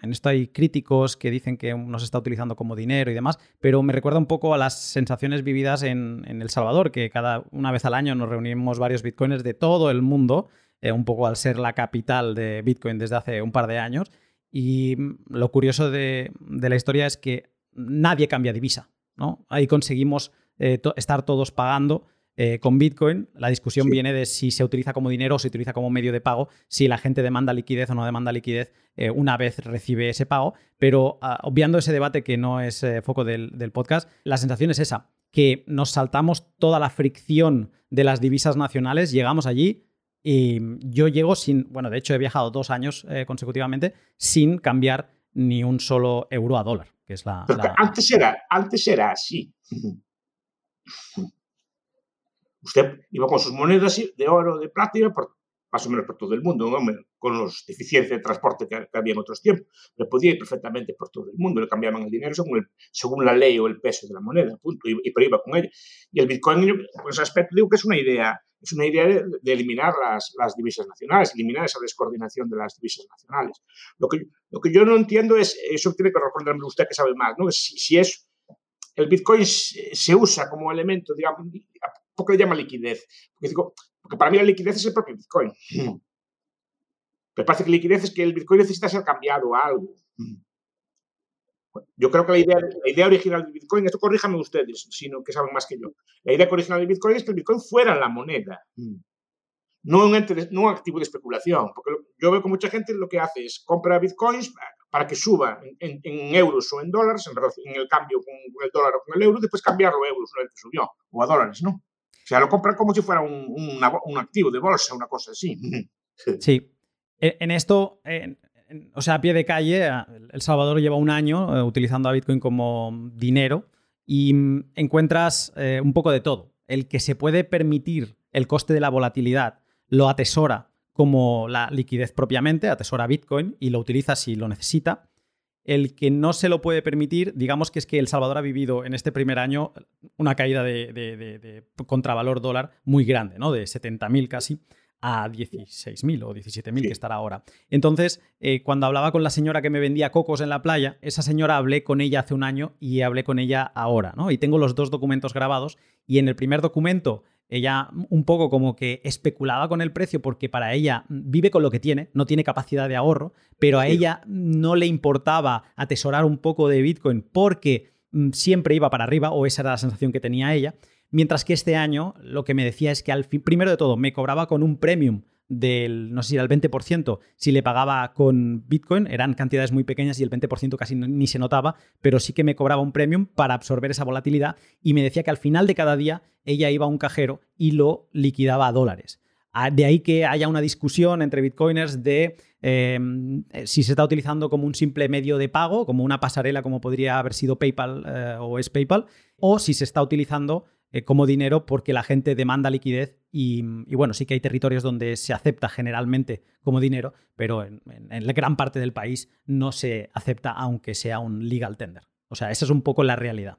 en esto hay críticos que dicen que nos está utilizando como dinero y demás, pero me recuerda un poco a las sensaciones vividas en, El Salvador, que cada una vez al año nos reunimos varios bitcoins de todo el mundo eh, un poco al ser la capital de Bitcoin desde hace un par de años. Y mm, lo curioso de, la historia es que nadie cambia divisa. ¿no? Ahí conseguimos eh, estar todos pagando eh, con Bitcoin. La discusión viene de si se utiliza como dinero o se utiliza como medio de pago, si la gente demanda liquidez o no demanda liquidez una vez recibe ese pago. Pero ah, obviando ese debate que no es foco del, del podcast, la sensación es esa, que nos saltamos toda la fricción de las divisas nacionales, llegamos allí, y yo llego sin, bueno, de hecho he viajado dos años eh, consecutivamente sin cambiar ni un solo euro a dólar, que es la... Antes, era, antes era así. Usted iba con sus monedas de oro, de plata, por, más o menos por todo el mundo, con los deficiencias de transporte que, había en otros tiempos. Le podía ir perfectamente por todo el mundo, le cambiaban el dinero según, según la ley o el peso de la moneda, punto, y, pero iba con ella. Y el Bitcoin, por ese aspecto, digo que es una idea, es una idea de, eliminar las, las, divisas nacionales, eliminar esa descoordinación de las divisas nacionales. Lo que, lo que yo no entiendo es, eso tiene que responderme usted que sabe más, ¿no? Si, si es, el Bitcoin se usa como elemento, digamos, ¿por qué le llama liquidez? Porque digo, porque para mí la liquidez es el propio Bitcoin. Hmm. Me parece que liquidez es que el Bitcoin necesita ser cambiado a algo. Hmm. Yo creo que la idea, la idea original del Bitcoin, esto corríjame ustedes, sino que saben más que yo. La idea original del Bitcoin es que el Bitcoin fuera la moneda, hmm. no un, ente no un activo de especulación. Porque yo veo que mucha gente lo que hace es compra Bitcoins para que suba en, euros o en dólares, en, el cambio con el dólar o con el euro, después cambiarlo a euros una vez que subió, o a dólares, ¿no? O sea, lo compran como si fuera un, activo de bolsa, una cosa así. Sí. En esto, o sea, a pie de calle, El Salvador lleva un año eh, utilizando a Bitcoin como dinero y mm, encuentras eh, un poco de todo. El que se puede permitir el coste de la volatilidad lo atesora como la liquidez propiamente, atesora Bitcoin y lo utiliza si lo necesita el que no se lo puede permitir, digamos que es que El Salvador ha vivido en este primer año una caída de, contravalor dólar muy grande, ¿no? De 70.000 casi a 16.000 o 17.000 que estará ahora. Entonces, eh, cuando hablaba con la señora que me vendía cocos en la playa, esa señora hablé con ella hace un año y hablé con ella ahora, ¿no? Y tengo los dos documentos grabados y en el primer documento ella un poco como que especulaba con el precio porque para ella vive con lo que tiene, no tiene capacidad de ahorro, pero a ella no le importaba atesorar un poco de Bitcoin porque mm, siempre iba para arriba, o esa era la sensación que tenía ella. Mientras que este año lo que me decía es que al fin, primero de todo, me cobraba con un premium del, no sé si era el 20%, si le pagaba con Bitcoin, eran cantidades muy pequeñas y el 20% casi ni se notaba, pero sí que me cobraba un premium para absorber esa volatilidad y me decía que al final de cada día ella iba a un cajero y lo liquidaba a dólares. Ah, de ahí que haya una discusión entre bitcoiners de em, si se está utilizando como un simple medio de pago, como una pasarela como podría haber sido PayPal eh, o es PayPal, o si se está utilizando eh, como dinero porque la gente demanda liquidez y, bueno, sí que hay territorios donde se acepta generalmente como dinero, pero en, la gran parte del país no se acepta aunque sea un legal tender. O sea, esa es un poco la realidad.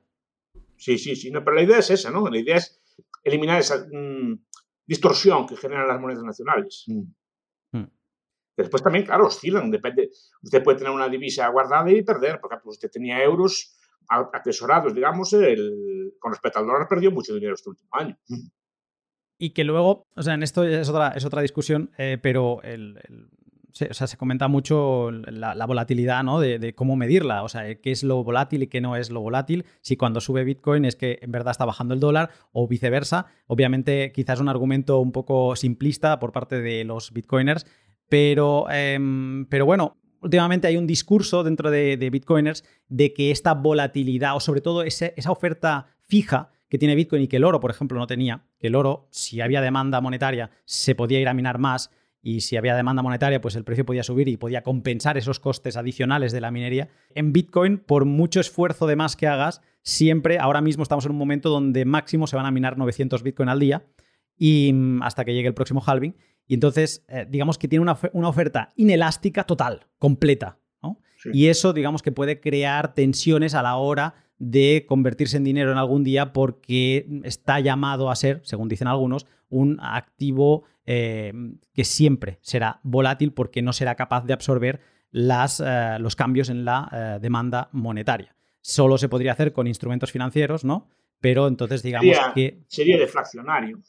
Sí, sí, sí, no, pero la idea es esa, ¿no? La idea es eliminar esa mm, distorsión que generan las monedas nacionales. Mm. Mm. Después también, claro, oscilan, depende. Usted puede tener una divisa guardada y perder, porque usted tenía euros atesorados, digamos, con respecto al dólar perdió mucho dinero este último año. Y que luego, o sea, en esto es otra, es otra discusión, eh, pero el, o sea, se comenta mucho la, volatilidad, ¿no? De, cómo medirla, o sea, qué es lo volátil y qué no es lo volátil, si cuando sube Bitcoin es que en verdad está bajando el dólar o viceversa. Obviamente, quizás un argumento un poco simplista por parte de los Bitcoiners, pero, em, pero bueno, últimamente hay un discurso dentro de, Bitcoiners de que esta volatilidad o sobre todo esa oferta fija que tiene Bitcoin y que el oro, por ejemplo, no tenía, que el oro, si había demanda monetaria, se podía ir a minar más y si había demanda monetaria, pues el precio podía subir y podía compensar esos costes adicionales de la minería. En Bitcoin, por mucho esfuerzo de más que hagas, siempre, ahora mismo estamos en un momento donde máximo se van a minar 900 Bitcoin al día y mm, hasta que llegue el próximo halving. Y entonces, eh, digamos que tiene una, oferta inelástica total, completa. Y eso, digamos que puede crear tensiones a la hora de convertirse en dinero en algún día porque está llamado a ser, según dicen algunos, un activo eh, que siempre será volátil porque no será capaz de absorber las, eh, los cambios en la demanda monetaria. Solo se podría hacer con instrumentos financieros, ¿no? Pero entonces digamos que... Sería deflacionario.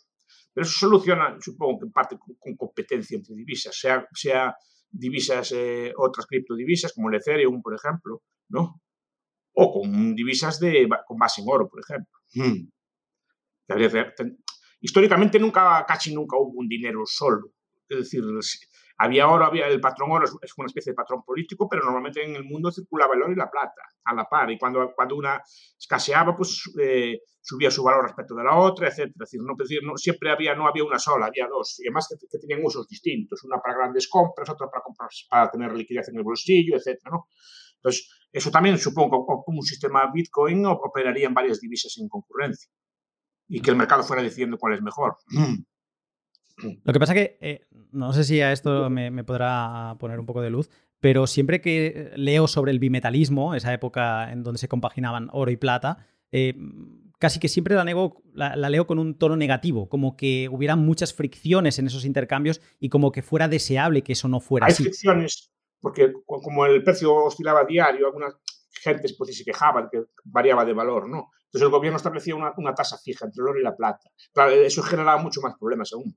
Pero eso soluciona, supongo que en parte con, con competencia entre divisas, sea, sea divisas, eh, otras criptodivisas como el Ethereum, por ejemplo, ¿no? O con divisas de, con base en oro, por ejemplo. Hmm. Históricamente nunca, casi nunca hubo un dinero solo. Es decir, había oro, había el patrón oro, es una especie de patrón político, pero normalmente en el mundo circulaba el oro y la plata a la par. Y cuando, cuando una escaseaba, pues eh, subía su valor respecto de la otra, etc. Es decir, no, decir, no, siempre había, no había una sola, había dos. Y además que, tenían usos distintos. Una para grandes compras, otra para, compras, para tener liquidez en el bolsillo, etc. ¿no? Entonces, eso también supongo que como un sistema Bitcoin operaría en varias divisas en concurrencia y que el mercado fuera decidiendo cuál es mejor. Lo que pasa que, eh, no sé si a esto me, podrá poner un poco de luz, pero siempre que leo sobre el bimetalismo, esa época en donde se compaginaban oro y plata, eh, casi que siempre la, la, leo con un tono negativo, como que hubiera muchas fricciones en esos intercambios y como que fuera deseable que eso no fuera Hay fricciones, porque como el precio oscilaba a diario, algunas gentes pues, se quejaban que variaba de valor, ¿no? Entonces el gobierno establecía una, una tasa fija entre el oro y la plata. Claro, eso generaba mucho más problemas aún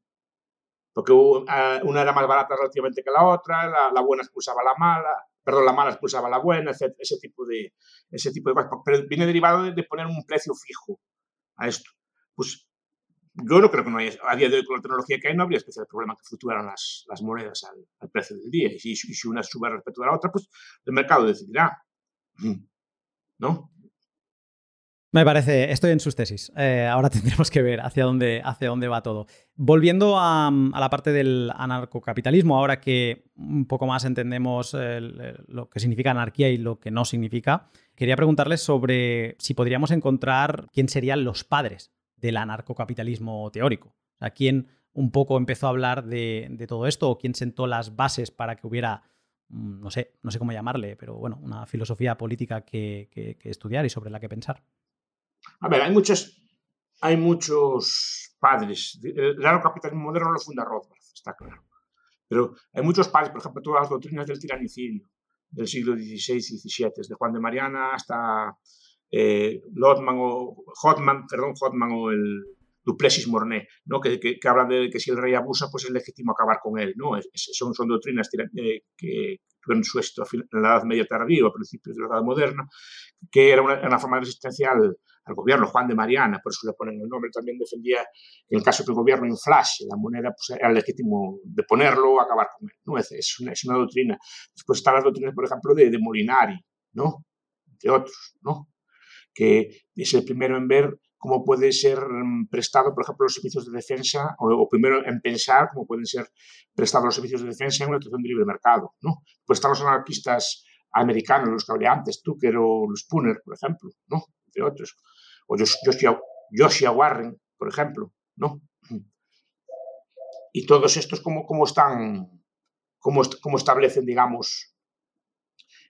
porque eh, una era más barata relativamente que la otra, la, buena expulsaba la mala, perdón, la mala expulsaba la buena, ese tipo de, ese tipo de cosas. Pero viene derivado de, poner un precio fijo a esto. Pues yo no creo que no haya, a día de hoy con la tecnología que hay no habría especial problema que fluctuaran las, las monedas al, precio del día. Y si, y si, una sube respecto a la otra, pues el mercado decidirá. ¿No? Me parece, estoy en sus tesis. Eh, ahora tendremos que ver hacia dónde, hacia dónde va todo. Volviendo a, la parte del anarcocapitalismo, ahora que un poco más entendemos lo que significa anarquía y lo que no significa, quería preguntarles sobre si podríamos encontrar quién serían los padres del anarcocapitalismo teórico. O sea, quién un poco empezó a hablar de, todo esto o quién sentó las bases para que hubiera mm, no sé, no sé cómo llamarle, pero bueno, una filosofía política que estudiar y sobre la que pensar. A ver, hay muchos, hay muchos padres. El capitalismo moderno lo funda Rothbard, está claro. Pero hay muchos padres, por ejemplo, todas las doctrinas del tiranicidio del siglo XVI y XVII, desde Juan de Mariana hasta eh, o Hotman, perdón, Hotman o el Duplessis Morné, ¿no? Que, que, hablan de que si el rey abusa, pues es legítimo acabar con él. ¿no? son, son doctrinas eh, que tuvieron su éxito en la Edad Media tardía, a principios de la Edad Moderna, que era una, una forma de resistencia al, gobierno. Juan de Mariana, por eso le ponen el nombre, también defendía que en el caso que el gobierno inflase la moneda, pues era legítimo de ponerlo o acabar con él. ¿no? Es, una, es, una, doctrina. Después están las doctrinas, por ejemplo, de, de Molinari, ¿no? entre otros, ¿no? que es el primero en ver cómo puede ser mm, prestado, por ejemplo, los servicios de defensa, o, primero en pensar cómo pueden ser prestados los servicios de defensa en una situación de libre mercado. ¿no? Pues están los anarquistas americanos, los que hablé antes, Tucker o los Spooner, por ejemplo, ¿no? entre otros. O Joshua, Warren, por ejemplo. ¿no? Y todos estos, ¿cómo, cómo están, cómo, cómo establecen, digamos,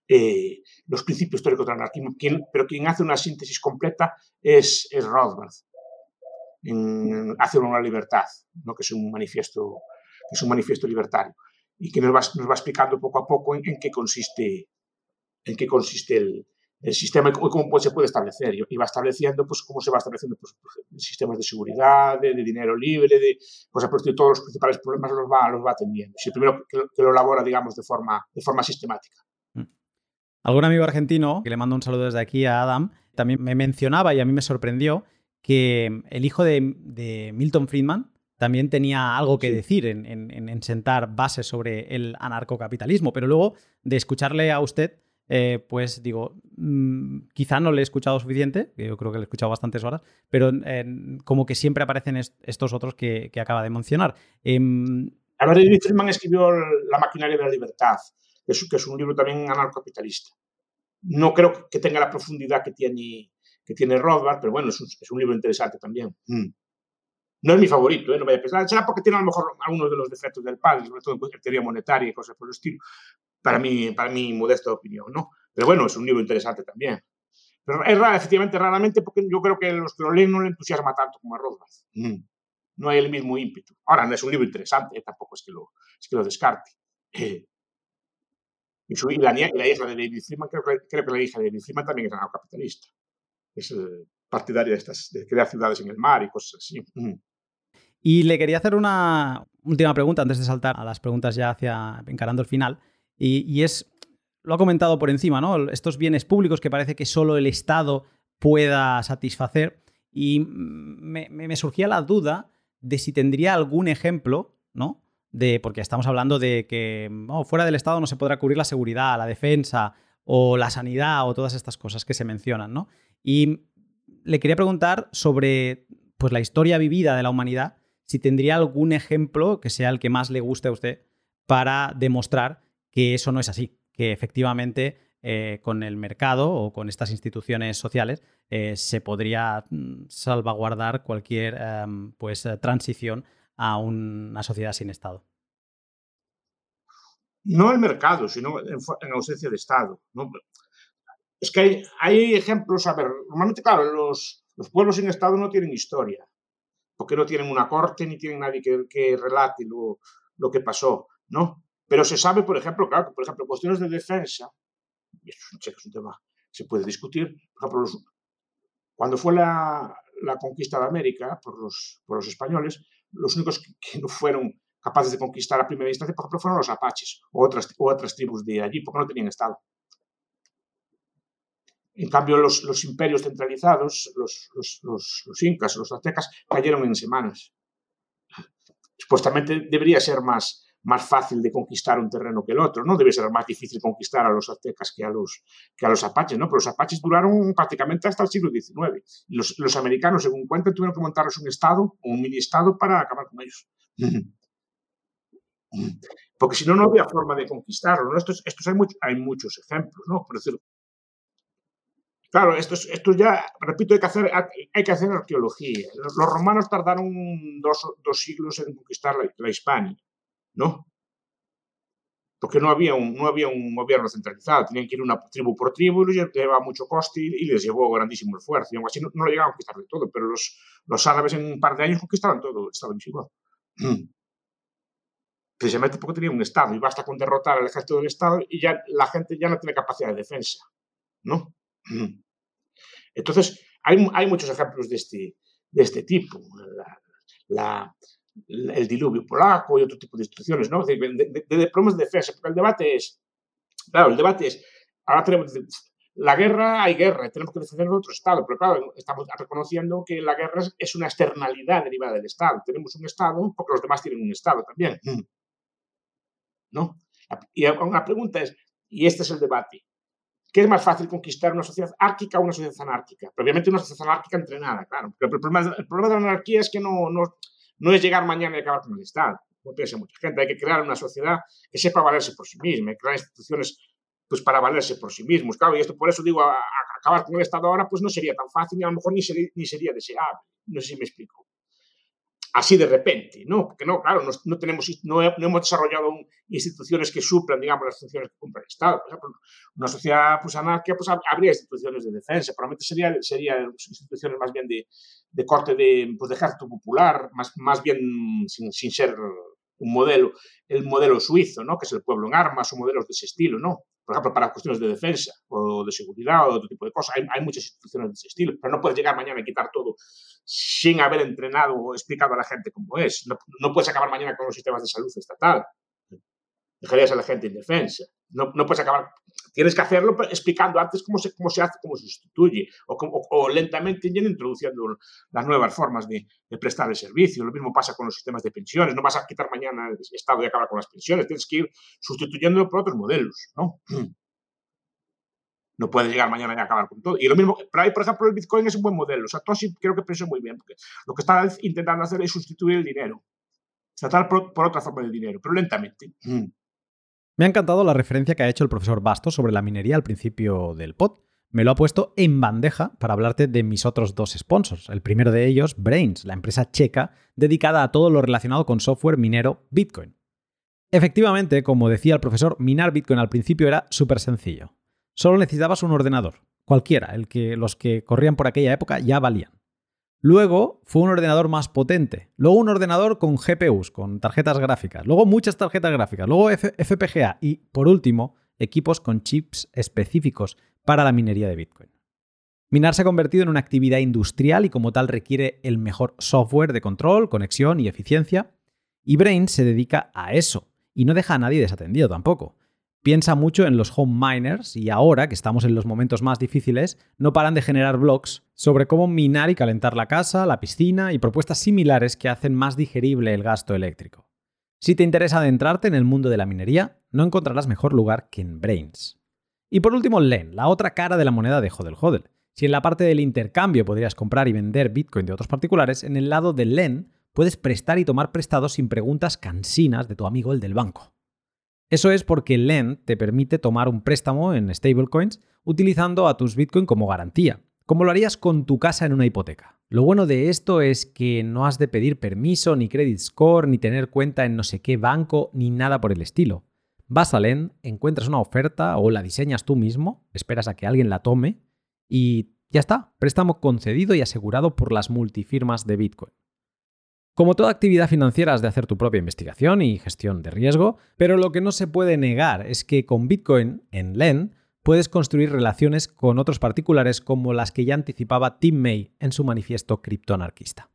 eh, los principios históricos del anarquismo, pero quien hace una síntesis completa es, es Rothbard. En, hace una libertad, ¿no? que es un manifiesto, es un manifiesto libertario y que nos va, nos va explicando poco a poco en, qué consiste, en qué consiste el, el sistema y cómo pues, se puede establecer. Y va estableciendo pues, cómo se va estableciendo pues, pues sistemas de seguridad, de, dinero libre, de pues, a partir de todos los principales problemas los va, los va atendiendo. Si primero que, que, lo elabora, digamos, de forma, de forma sistemática. Algún amigo argentino, que le mando un saludo desde aquí a Adam, también me mencionaba y a mí me sorprendió que el hijo de, Milton Friedman también tenía algo que decir en, sentar bases sobre el anarcocapitalismo, pero luego de escucharle a usted, eh, pues digo, mm, quizá no le he escuchado suficiente, que yo creo que le he escuchado bastantes horas, pero como que siempre aparecen estos otros que, acaba de mencionar. Eh, a ver, Friedman escribió La maquinaria de la libertad, que es, que es un libro también anarcocapitalista. No creo que tenga la profundidad que tiene, que tiene Rothbard, pero bueno, es un, es un libro interesante también. Mm. No es mi favorito, ¿eh? no vaya a pensar, será porque tiene a lo mejor algunos de los defectos del padre, sobre todo en teoría monetaria y cosas por el estilo, para mi, para mi modesta opinión, ¿no? Pero bueno, es un libro interesante también. Pero es raro, efectivamente, raramente, porque yo creo que los que lo leen no le entusiasma tanto como a Rothbard. Mm. No hay el mismo ímpetu. Ahora, no es un libro interesante, ¿eh? tampoco es que lo, es que lo descarte. Eh, y, su, y, la, y, la, hija de David Freeman, creo que, creo que la hija de David Freeman también es capitalista. Es eh, partidaria de, estas, de crear ciudades en el mar y cosas así. Y le quería hacer una última pregunta antes de saltar a las preguntas ya hacia encarando el final. Y, es, lo ha comentado por encima, ¿no? Estos bienes públicos que parece que solo el Estado pueda satisfacer. Y me, me surgía la duda de si tendría algún ejemplo, ¿no? de, porque estamos hablando de que oh, fuera del Estado no se podrá cubrir la seguridad, la defensa o la sanidad o todas estas cosas que se mencionan, ¿no? Y le quería preguntar sobre pues, la historia vivida de la humanidad, si tendría algún ejemplo que sea el que más le guste a usted para demostrar que eso no es así, que efectivamente eh, con el mercado o con estas instituciones sociales eh, se podría mm, salvaguardar cualquier em, pues, transición a una sociedad sin Estado? No el mercado, sino en, ausencia de Estado. Es que hay, hay, ejemplos, a ver, normalmente, claro, los, los, pueblos sin Estado no tienen historia, porque no tienen una corte ni tienen nadie que, que relate lo, lo, que pasó, ¿no? Pero se sabe, por ejemplo, claro, que, por ejemplo, cuestiones de defensa, y es un, tema que se puede discutir, por ejemplo, cuando fue la, la, conquista de América por los, por los españoles, los únicos que, no fueron capaces de conquistar a primera instancia, por ejemplo, fueron los apaches o otras, otras tribus de allí, porque no tenían Estado. En cambio, los, los imperios centralizados, los, los, los, incas, los aztecas, cayeron en semanas. Supuestamente debería ser más, más fácil de conquistar un terreno que el otro, ¿no? Debe ser más difícil conquistar a los aztecas que a los, que a los apaches, ¿no? Pero los apaches duraron prácticamente hasta el siglo XIX. Los, los americanos, según cuentan, tuvieron que montarles un estado, un mini-estado para acabar con ellos. Porque si no, no había forma de conquistarlo, ¿no? Estos, estos hay, mucho, hay muchos ejemplos, ¿no? Por decirlo. Claro, esto, esto ya, repito, hay que hacer, hay que hacer arqueología. Los, romanos tardaron dos, dos siglos en conquistar la, la Hispania. ¿No? Porque no había, un, no había un gobierno centralizado, tenían que ir una tribu por tribu, y llevaba mucho coste y, les llevó grandísimo esfuerzo. Y aún así no, lo llegaban a conquistar de todo, pero los, los árabes en un par de años conquistaban todo el estado. Precisamente porque tenían un Estado y basta con derrotar al ejército del Estado y ya la gente ya no tiene capacidad de defensa, ¿no? Entonces, hay, hay muchos ejemplos de este, de este tipo. La, el diluvio polaco y otro tipo de instituciones, ¿no? De, de, de, problemas de defensa, porque el debate es, claro, el debate es, ahora tenemos, la guerra, hay guerra, tenemos que defender otro Estado, pero claro, estamos reconociendo que la guerra es una externalidad derivada del Estado. Tenemos un Estado porque los demás tienen un Estado también. ¿No? Y una pregunta es, y este es el debate, ¿qué es más fácil conquistar una sociedad árquica o una sociedad anárquica? Obviamente una sociedad anárquica entrenada, claro. Pero el problema, el problema de la anarquía es que no, no, no es llegar mañana y acabar con el Estado, como piensa mucha gente. Hay que crear una sociedad que sepa valerse por sí misma, crear instituciones pues para valerse por sí mismos. Claro, y esto por eso digo, acabar con el Estado ahora pues no sería tan fácil y a lo mejor ni sería, ni sería deseable. No sé si me explico. Así de repente, ¿no? Porque no, claro, no, tenemos, no, hemos desarrollado instituciones que suplan, digamos, las funciones que cumple el Estado. Por ejemplo, una sociedad pues, anárquica pues, habría instituciones de defensa, probablemente serían sería instituciones más bien de, de corte de, pues, de ejército popular, más, más bien sin, sin ser un modelo, el modelo suizo, ¿no? que es el pueblo en armas o modelos de ese estilo, ¿no? Por ejemplo, para cuestiones de defensa o de seguridad o de otro tipo de cosas. Hay, hay, muchas instituciones de ese estilo, pero no puedes llegar mañana y quitar todo sin haber entrenado o explicado a la gente cómo es. No, no puedes acabar mañana con los sistemas de salud estatal. Dejarías a la gente indefensa. No, no puedes acabar. Tienes que hacerlo explicando antes cómo se, cómo se hace, cómo se sustituye, o, o, lentamente yendo introduciendo las nuevas formas de, de, prestar el servicio. Lo mismo pasa con los sistemas de pensiones. No vas a quitar mañana el Estado y acabar con las pensiones. Tienes que ir sustituyendo por otros modelos. ¿no? no puedes llegar mañana y acabar con todo. Y lo mismo, pero ahí, por ejemplo, el Bitcoin es un buen modelo. O sea, Toshi creo que pensó muy bien, porque lo que está intentando hacer es sustituir el dinero. Tratar por, por otra forma de dinero, pero lentamente. Me ha encantado la referencia que ha hecho el profesor Bastos sobre la minería al principio del pod. Me lo ha puesto en bandeja para hablarte de mis otros dos sponsors. El primero de ellos, Brains, la empresa checa dedicada a todo lo relacionado con software minero Bitcoin. Efectivamente, como decía el profesor, minar Bitcoin al principio era súper sencillo. Solo necesitabas un ordenador, cualquiera, el que los que corrían por aquella época ya valían. Luego fue un ordenador más potente. Luego un ordenador con GPUs, con tarjetas gráficas. Luego muchas tarjetas gráficas. Luego FPGA. Y por último, equipos con chips específicos para la minería de Bitcoin. Minar se ha convertido en una actividad industrial y como tal requiere el mejor software de control, conexión y eficiencia. Y Brain se dedica a eso. Y no deja a nadie desatendido tampoco piensa mucho en los home miners y ahora, que estamos en los momentos más difíciles, no paran de generar blogs sobre cómo minar y calentar la casa, la piscina y propuestas similares que hacen más digerible el gasto eléctrico. Si te interesa adentrarte en el mundo de la minería, no encontrarás mejor lugar que en Brains. Y por último, LEN, la otra cara de la moneda de Hodel Hodel. Si en la parte del intercambio podrías comprar y vender Bitcoin de otros particulares, en el lado de LEN puedes prestar y tomar prestados sin preguntas cansinas de tu amigo el del banco. Eso es porque LEND te permite tomar un préstamo en stablecoins utilizando a tus Bitcoin como garantía, como lo harías con tu casa en una hipoteca. Lo bueno de esto es que no has de pedir permiso, ni credit score, ni tener cuenta en no sé qué banco, ni nada por el estilo. Vas a LEND, encuentras una oferta o la diseñas tú mismo, esperas a que alguien la tome y ya está, préstamo concedido y asegurado por las multifirmas de Bitcoin. Como toda actividad financiera has de hacer tu propia investigación y gestión de riesgo, pero lo que no se puede negar es que con Bitcoin en LEN puedes construir relaciones con otros particulares como las que ya anticipaba Tim May en su manifiesto criptoanarquista.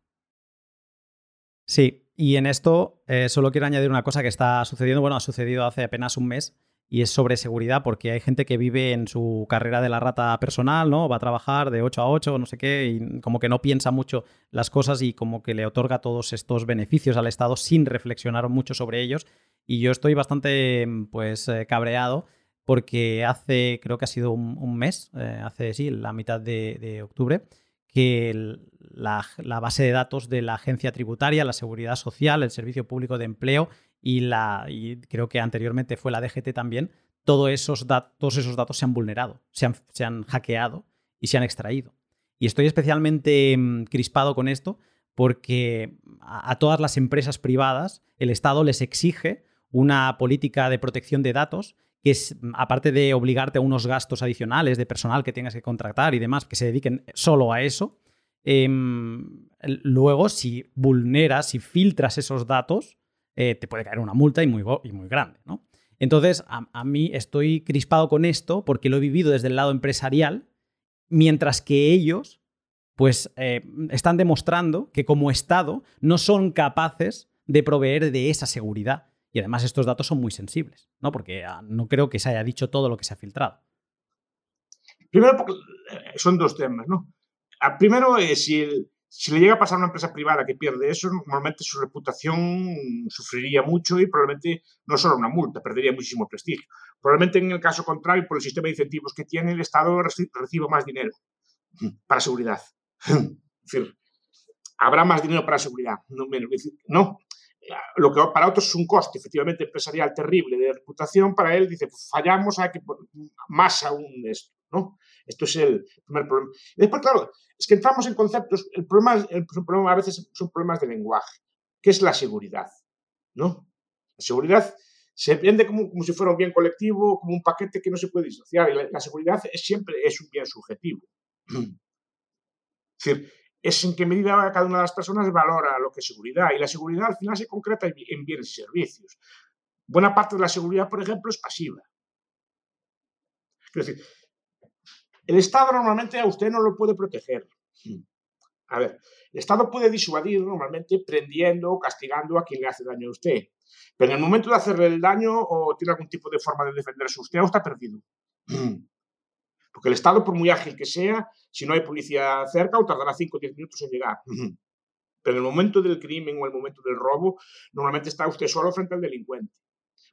Sí, y en esto eh, solo quiero añadir una cosa que está sucediendo, bueno, ha sucedido hace apenas un mes y es sobre seguridad porque hay gente que vive en su carrera de la rata personal, ¿no? Va a trabajar de 8 a 8, no sé qué, y como que no piensa mucho las cosas y como que le otorga todos estos beneficios al Estado sin reflexionar mucho sobre ellos. Y yo estoy bastante, pues, eh, cabreado porque hace, creo que ha sido un, mes, eh, hace, sí, la mitad de, octubre, que la base de datos de la agencia tributaria, la seguridad social, el servicio público de empleo y, la, y creo que anteriormente fue la DGT también, todos esos, todos esos datos se han vulnerado, se han, se han hackeado y se han extraído. Y estoy especialmente mm, crispado con esto porque a, todas las empresas privadas el Estado les exige una política de protección de datos que es, mm, aparte de obligarte a unos gastos adicionales de personal que tengas que contratar y demás, que se dediquen solo a eso, em, luego si vulneras, si filtras esos datos, eh, te puede caer una multa y muy, y muy grande, ¿no? Entonces, a, mí estoy crispado con esto porque lo he vivido desde el lado empresarial, mientras que ellos pues eh, están demostrando que como Estado no son capaces de proveer de esa seguridad. Y además estos datos son muy sensibles, ¿no? Porque ah, no creo que se haya dicho todo lo que se ha filtrado. Primero, porque eh, son dos temas, ¿no? Ah, primero, eh, si, si le llega a pasar a una empresa privada que pierde eso, normalmente su reputación sufriría mucho y probablemente no solo una multa, perdería muchísimo prestigio. Probablemente en el caso contrario, por el sistema de incentivos que tiene, el Estado reciba más dinero para seguridad. es decir, habrá más dinero para seguridad, no menos. No, lo que para otros es un coste efectivamente empresarial terrible de reputación, para él dice, pues fallamos, hay que más aún de esto, ¿no? Esto es el primer problema. Y después, claro, es que entramos en conceptos, el problema, el problema a veces son problemas de lenguaje, que es la seguridad, ¿no? La seguridad se vende como, como si fuera un bien colectivo, como un paquete que no se puede disociar, y la, la seguridad es, siempre es un bien subjetivo. Es decir, es en qué medida cada una de las personas valora lo que es seguridad. Y la seguridad al final se concreta en bienes y servicios. Buena parte de la seguridad, por ejemplo, es pasiva. Es decir, el Estado normalmente a usted no lo puede proteger. A ver, el Estado puede disuadir normalmente prendiendo o castigando a quien le hace daño a usted. Pero en el momento de hacerle el daño o tiene algún tipo de forma de defenderse usted, o está perdido. Porque el Estado, por muy ágil que sea, si no hay policía cerca, o tardará 5 o 10 minutos en llegar. Pero en el momento del crimen o el momento del robo, normalmente está usted solo frente al delincuente.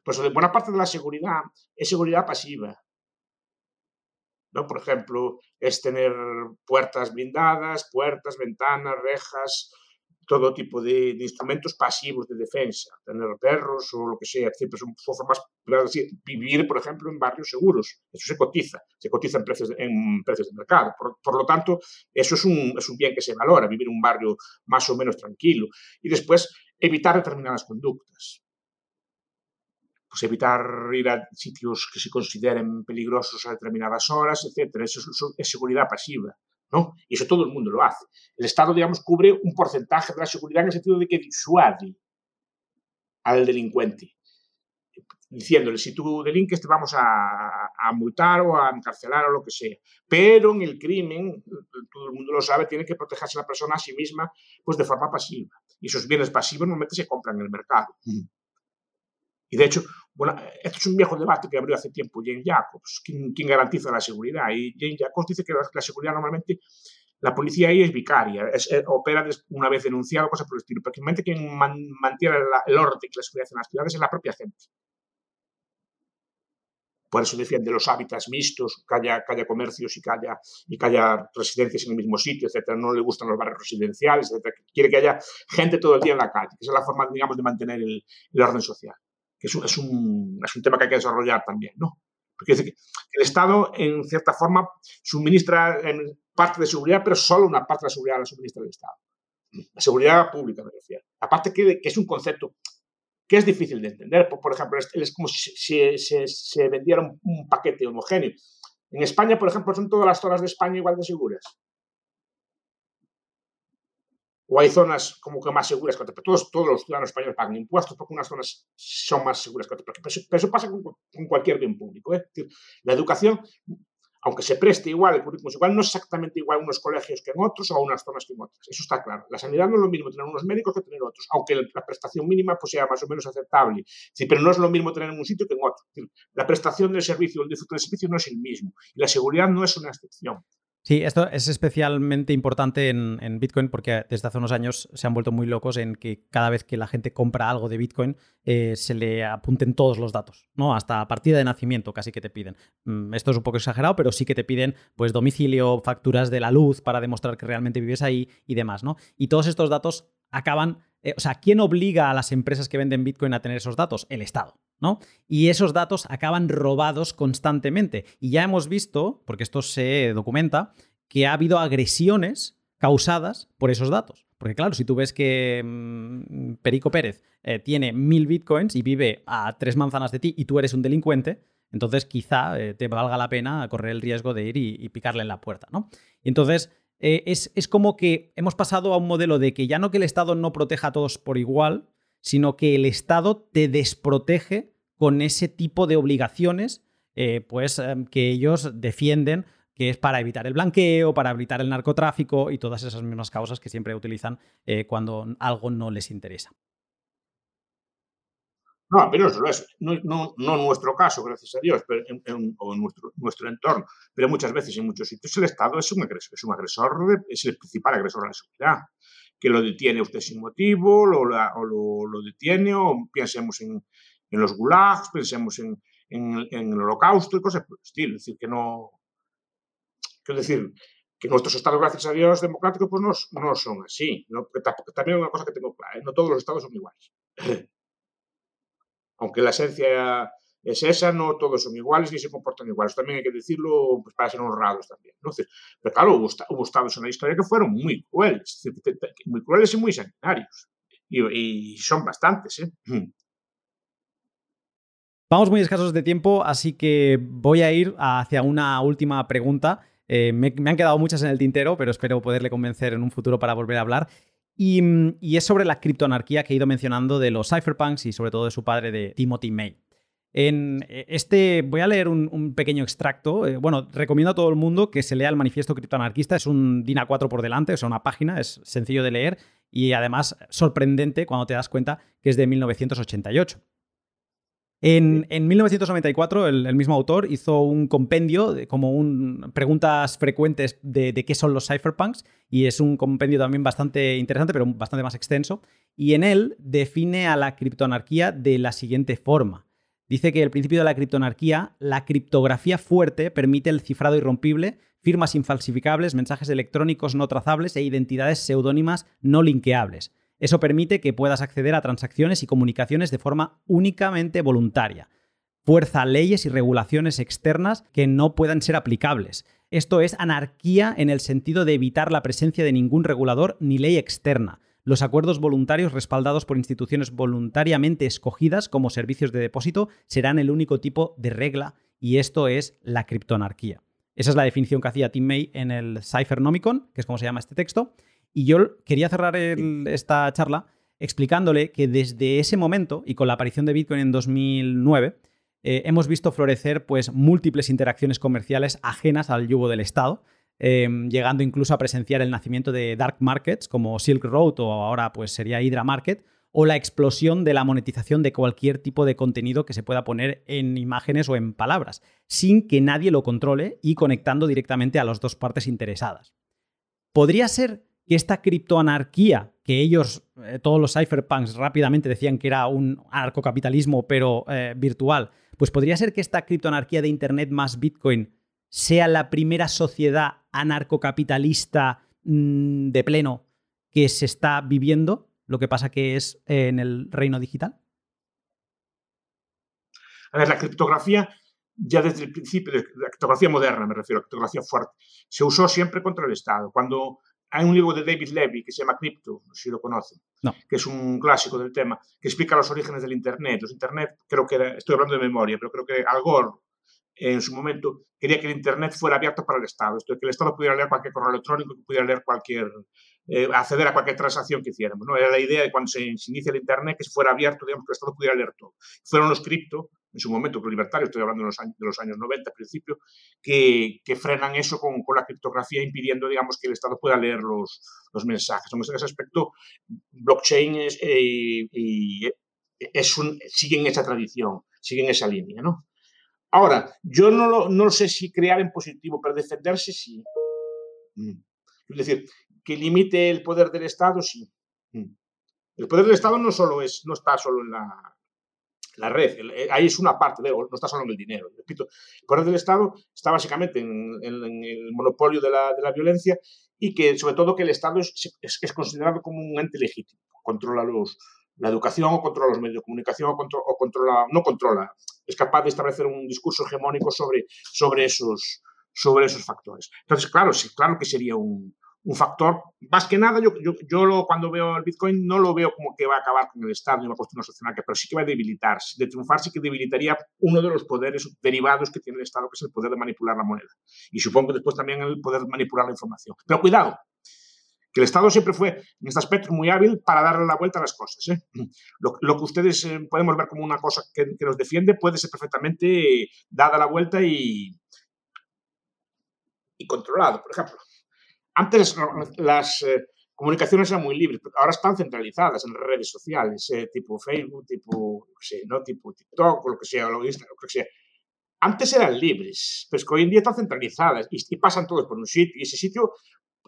Por eso, buena parte de la seguridad es seguridad pasiva. ¿No? Por ejemplo, es tener puertas blindadas, puertas, ventanas, rejas, todo tipo de, instrumentos pasivos de defensa, tener perros o lo que sea, siempre son, formas, decir, vivir, por ejemplo, en barrios seguros, eso se cotiza, se cotiza en precios en precios de mercado, por, lo tanto, eso es un, es un bien que se valora, vivir en un barrio más o menos tranquilo, y después evitar determinadas conductas. Pues evitar ir a sitios que se consideren peligrosos a determinadas horas, etcétera. Eso es seguridad pasiva. Y eso todo el mundo lo hace. El Estado, digamos, cubre un porcentaje de la seguridad en el sentido de que disuade al delincuente, diciéndole, si tú delinques te vamos a, multar o a encarcelar o lo que sea. Pero en el crimen, todo el mundo lo sabe, tiene que protegerse la persona a sí misma pues de forma pasiva. Y esos bienes pasivos normalmente se compran en el mercado. Y de hecho, bueno, esto es un viejo debate que abrió hace tiempo Jane Jacobs, ¿quién, garantiza la seguridad? Y Jane Jacobs dice que la, seguridad normalmente, la policía ahí es vicaria, es, eh, opera una vez denunciado, cosas por el estilo. Prácticamente quien mantiene el orden y la seguridad en las ciudades es la propia gente. Por eso defiende los hábitats mixtos, que haya, comercios y que, haya, y que haya residencias en el mismo sitio, etcétera. No le gustan los barrios residenciales, etcétera. Quiere que haya gente todo el día en la calle, que es la forma, digamos, de mantener el orden social es un, es un, es un tema que hay que desarrollar también, ¿no? Porque el Estado, en cierta forma, suministra parte de seguridad, pero solo una parte de la seguridad la suministra el Estado. La seguridad pública, me refiero. Aparte que, que es un concepto que es difícil de entender. Por, ejemplo, es, como si se, se, vendiera un, un, paquete homogéneo. En España, por ejemplo, son todas las zonas de España igual de seguras o hay zonas como que más seguras que otras, pero todos, todos los ciudadanos españoles pagan impuestos porque unas zonas son más seguras que otras. Pero eso, pasa con, cualquier bien público. ¿eh? la educación, aunque se preste igual, el currículum es igual, no es exactamente igual unos colegios que en otros o unas zonas que en otras. Eso está claro. La sanidad no es lo mismo tener unos médicos que tener otros, aunque la prestación mínima pues, sea más o menos aceptable. Sí, pero no es lo mismo tener en un sitio que en otro. La prestación del servicio, el disfrute del servicio no es el mismo. Y la seguridad no es una excepción. Sí, esto es especialmente importante en, Bitcoin porque desde hace unos años se han vuelto muy locos en que cada vez que la gente compra algo de Bitcoin eh, se le apunten todos los datos, ¿no? Hasta partida de nacimiento casi que te piden. Mm, esto es un poco exagerado, pero sí que te piden pues domicilio, facturas de la luz para demostrar que realmente vives ahí y demás, ¿no? Y todos estos datos acaban, eh, o sea, ¿quién obliga a las empresas que venden Bitcoin a tener esos datos? El Estado. ¿no? Y esos datos acaban robados constantemente. Y ya hemos visto, porque esto se documenta, que ha habido agresiones causadas por esos datos. Porque claro, si tú ves que mm, Perico Pérez eh, tiene mil bitcoins y vive a tres manzanas de ti y tú eres un delincuente, entonces quizá eh, te valga la pena correr el riesgo de ir y, picarle en la puerta, ¿no? Y entonces eh, es, es, como que hemos pasado a un modelo de que ya no que el Estado no proteja a todos por igual, sino que el Estado te desprotege con ese tipo de obligaciones, eh, pues em, que ellos defienden que es para evitar el blanqueo, para evitar el narcotráfico y todas esas mismas causas que siempre utilizan eh, cuando algo no les interesa. No, pero no es. No, no, nuestro caso, gracias a Dios, pero o en nuestro, entorno, pero muchas veces en muchos sitios el Estado es un agresor, es es el principal agresor de la sociedad, que lo detiene usted sin motivo, lo, o lo, lo, detiene, o pensemos en, en los gulags, pensemos en, el holocausto y cosas por el estilo. Es decir, que no. Quiero decir, que nuestros estados, gracias a Dios, democráticos, pues no, no son así. ¿no? También una cosa que tengo clara, ¿eh? no todos los estados son iguales. Aunque la esencia es esa, no todos son iguales ni se comportan iguales. También hay que decirlo pues, para ser honrados también. Pero claro, hubo, estados en la historia que fueron muy crueles, muy crueles y muy sanitarios. Y, son bastantes. ¿eh? Vamos muy escasos de tiempo, así que voy a ir hacia una última pregunta. Eh, me, han quedado muchas en el tintero, pero espero poderle convencer en un futuro para volver a hablar. Mm, y, es sobre la criptoanarquía que he ido mencionando de los cypherpunks y sobre todo de su padre, de Timothy May. En eh, este voy a leer un, pequeño extracto. Eh, bueno, recomiendo a todo el mundo que se lea el manifiesto criptoanarquista. Es un DIN A4 por delante, o sea, una página, es sencillo de leer y además sorprendente cuando te das cuenta que es de 1988. En, 1994, el, mismo autor hizo un compendio, como un, preguntas frecuentes de, qué son los cypherpunks, y es un compendio también bastante interesante, pero bastante más extenso. Y en él define a la criptoanarquía de la siguiente forma. Dice que el principio de la criptoanarquía, la criptografía fuerte permite el cifrado irrompible, firmas infalsificables, mensajes electrónicos no trazables e identidades seudónimas no linkeables. Eso permite que puedas acceder a transacciones y comunicaciones de forma únicamente voluntaria. Fuerza leyes y regulaciones externas que no puedan ser aplicables. Esto es anarquía en el sentido de evitar la presencia de ningún regulador ni ley externa. Los acuerdos voluntarios respaldados por instituciones voluntariamente escogidas como servicios de depósito serán el único tipo de regla y esto es la criptoanarquía. Esa es la definición que hacía Tim May en el Cyphernomicon, que es como se llama este texto, y yo quería cerrar esta charla explicándole que desde ese momento y con la aparición de Bitcoin en 2009, eh, hemos visto florecer pues, múltiples interacciones comerciales ajenas al yugo del Estado, em, llegando incluso a presenciar el nacimiento de dark markets como Silk Road o ahora pues sería Hydra Market, o la explosión de la monetización de cualquier tipo de contenido que se pueda poner en imágenes o en palabras, sin que nadie lo controle y conectando directamente a las dos partes interesadas. ¿Podría ser que esta criptoanarquía, que ellos, eh, todos los cypherpunks rápidamente decían que era un anarcocapitalismo pero eh, virtual, pues podría ser que esta criptoanarquía de Internet más Bitcoin sea la primera sociedad anarcocapitalista mmm, de pleno que se está viviendo, lo que pasa que es eh, en el reino digital. A ver, la criptografía ya desde el principio, la criptografía moderna me refiero, la criptografía fuerte, se usó siempre contra el Estado. Cuando hay un libro de David Levy que se llama Crypto, no sé si lo conocen, no. que es un clásico del tema, que explica los orígenes del Internet. Los Internet, creo que era, estoy hablando de memoria, pero creo que Al Gore en su momento quería que el Internet fuera abierto para el Estado, esto que el Estado pudiera leer cualquier correo electrónico, que pudiera leer cualquier, eh, acceder a cualquier transacción que hiciéramos. ¿no? Era la idea de cuando se, se, inicia el Internet que fuera abierto, digamos, que el Estado pudiera leer todo. Fueron los cripto en su momento, libertarios, estoy hablando de los años, de los años 90 al principio, que, frenan eso con, la criptografía, impidiendo, digamos, que el Estado pueda leer los, mensajes. En ese aspecto, blockchain es, eh, y siguen esa tradición, siguen esa línea, ¿no? Ahora, yo no sé si crear en positivo, pero defenderse sí. Mm. Es decir, que limite el poder del Estado, sí. Mm. El poder del Estado no solo es, no está solo en la, la red. Eh, ahí es una parte, de, no está solo en el dinero. Repito, el poder del Estado está básicamente en, en, en el monopolio de la, de la, violencia y que, sobre todo, que el Estado es, es, es considerado como un ente legítimo. Controla los, la educación o controla los medios de comunicación o, o controla, no controla, es capaz de establecer un discurso hegemónico sobre, sobre, esos, sobre esos factores. Entonces, claro, sí, claro que sería un, un factor. Más que nada, yo, yo, yo lo, cuando veo el Bitcoin no lo veo como que va a acabar con el Estado ni una cuestión social, pero sí que va a debilitarse. De triunfar sí que debilitaría uno de los poderes derivados que tiene el Estado, que es el poder de manipular la moneda. Y supongo que después también el poder de manipular la información. Pero cuidado, que el Estado siempre fue, en este aspecto, muy hábil para darle la vuelta a las cosas. ¿eh? Lo, lo, que ustedes eh, podemos ver como una cosa que, que nos defiende puede ser perfectamente dada la vuelta y, y controlado. Por ejemplo, antes las eh, comunicaciones eran muy libres, pero ahora están centralizadas en redes sociales, eh, tipo Facebook, tipo, ¿no? tipo TikTok, o lo que sea, o lo que sea. Antes eran libres, pero es que hoy en día están centralizadas y, pasan todos por un sitio, y ese sitio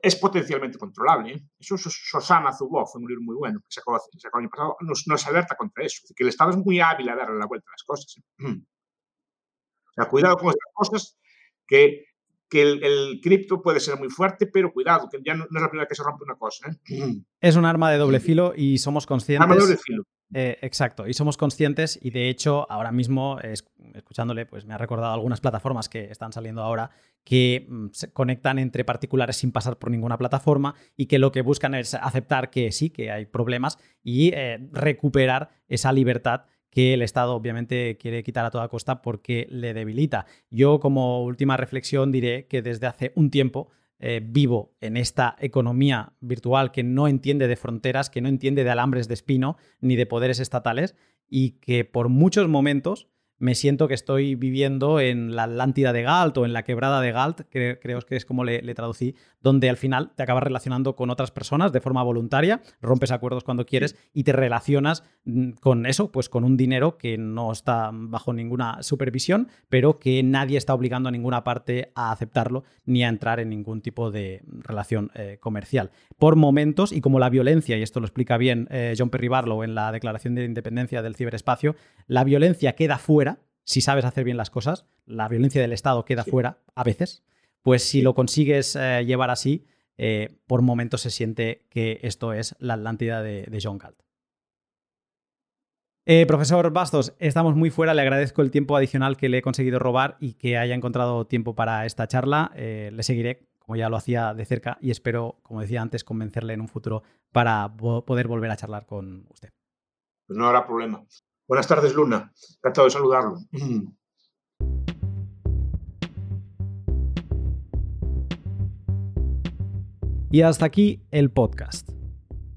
es potencialmente controlable. ¿eh? Eso es Susana Zuboff, un libro muy bueno que sacó, sacó el año pasado, nos, nos, alerta contra eso, que el Estado es muy hábil a darle la vuelta a las cosas. O sea, cuidado con estas cosas que que el, cripto puede ser muy fuerte, pero cuidado, que ya no, es la primera vez que se rompe una cosa. ¿eh? Es un arma de doble filo y somos conscientes. Arma de doble filo. Eh, exacto, y somos conscientes y de hecho ahora mismo, escuchándole, pues me ha recordado algunas plataformas que están saliendo ahora que mm, se conectan entre particulares sin pasar por ninguna plataforma y que lo que buscan es aceptar que sí, que hay problemas y eh, recuperar esa libertad que el Estado obviamente quiere quitar a toda costa porque le debilita. Yo como última reflexión diré que desde hace un tiempo eh, vivo en esta economía virtual que no entiende de fronteras, que no entiende de alambres de espino ni de poderes estatales y que por muchos momentos me siento que estoy viviendo en la Atlántida de Galt o en la quebrada de Galt, que creo que es como le, traducí, donde al final te acabas relacionando con otras personas de forma voluntaria, rompes acuerdos cuando quieres y te relacionas mm, con eso, pues con un dinero que no está bajo ninguna supervisión, pero que nadie está obligando a ninguna parte a aceptarlo ni a entrar en ningún tipo de relación eh, comercial. Por momentos, y como la violencia, y esto lo explica bien eh, John Perry Barlow en la Declaración de Independencia del Ciberespacio, la violencia queda fuera si sabes hacer bien las cosas, la violencia del Estado queda fuera a veces, pues si lo consigues eh, llevar así, eh, por momentos se siente que esto es la Atlántida de, John Galt. Eh, profesor Bastos, estamos muy fuera, le agradezco el tiempo adicional que le he conseguido robar y que haya encontrado tiempo para esta charla. le seguiré, como ya lo hacía de cerca, y espero, como decía antes, convencerle en un futuro para poder volver a charlar con usted. Pues no habrá problema. Buenas tardes, Luna. Encantado de saludarlo. Y hasta aquí el podcast.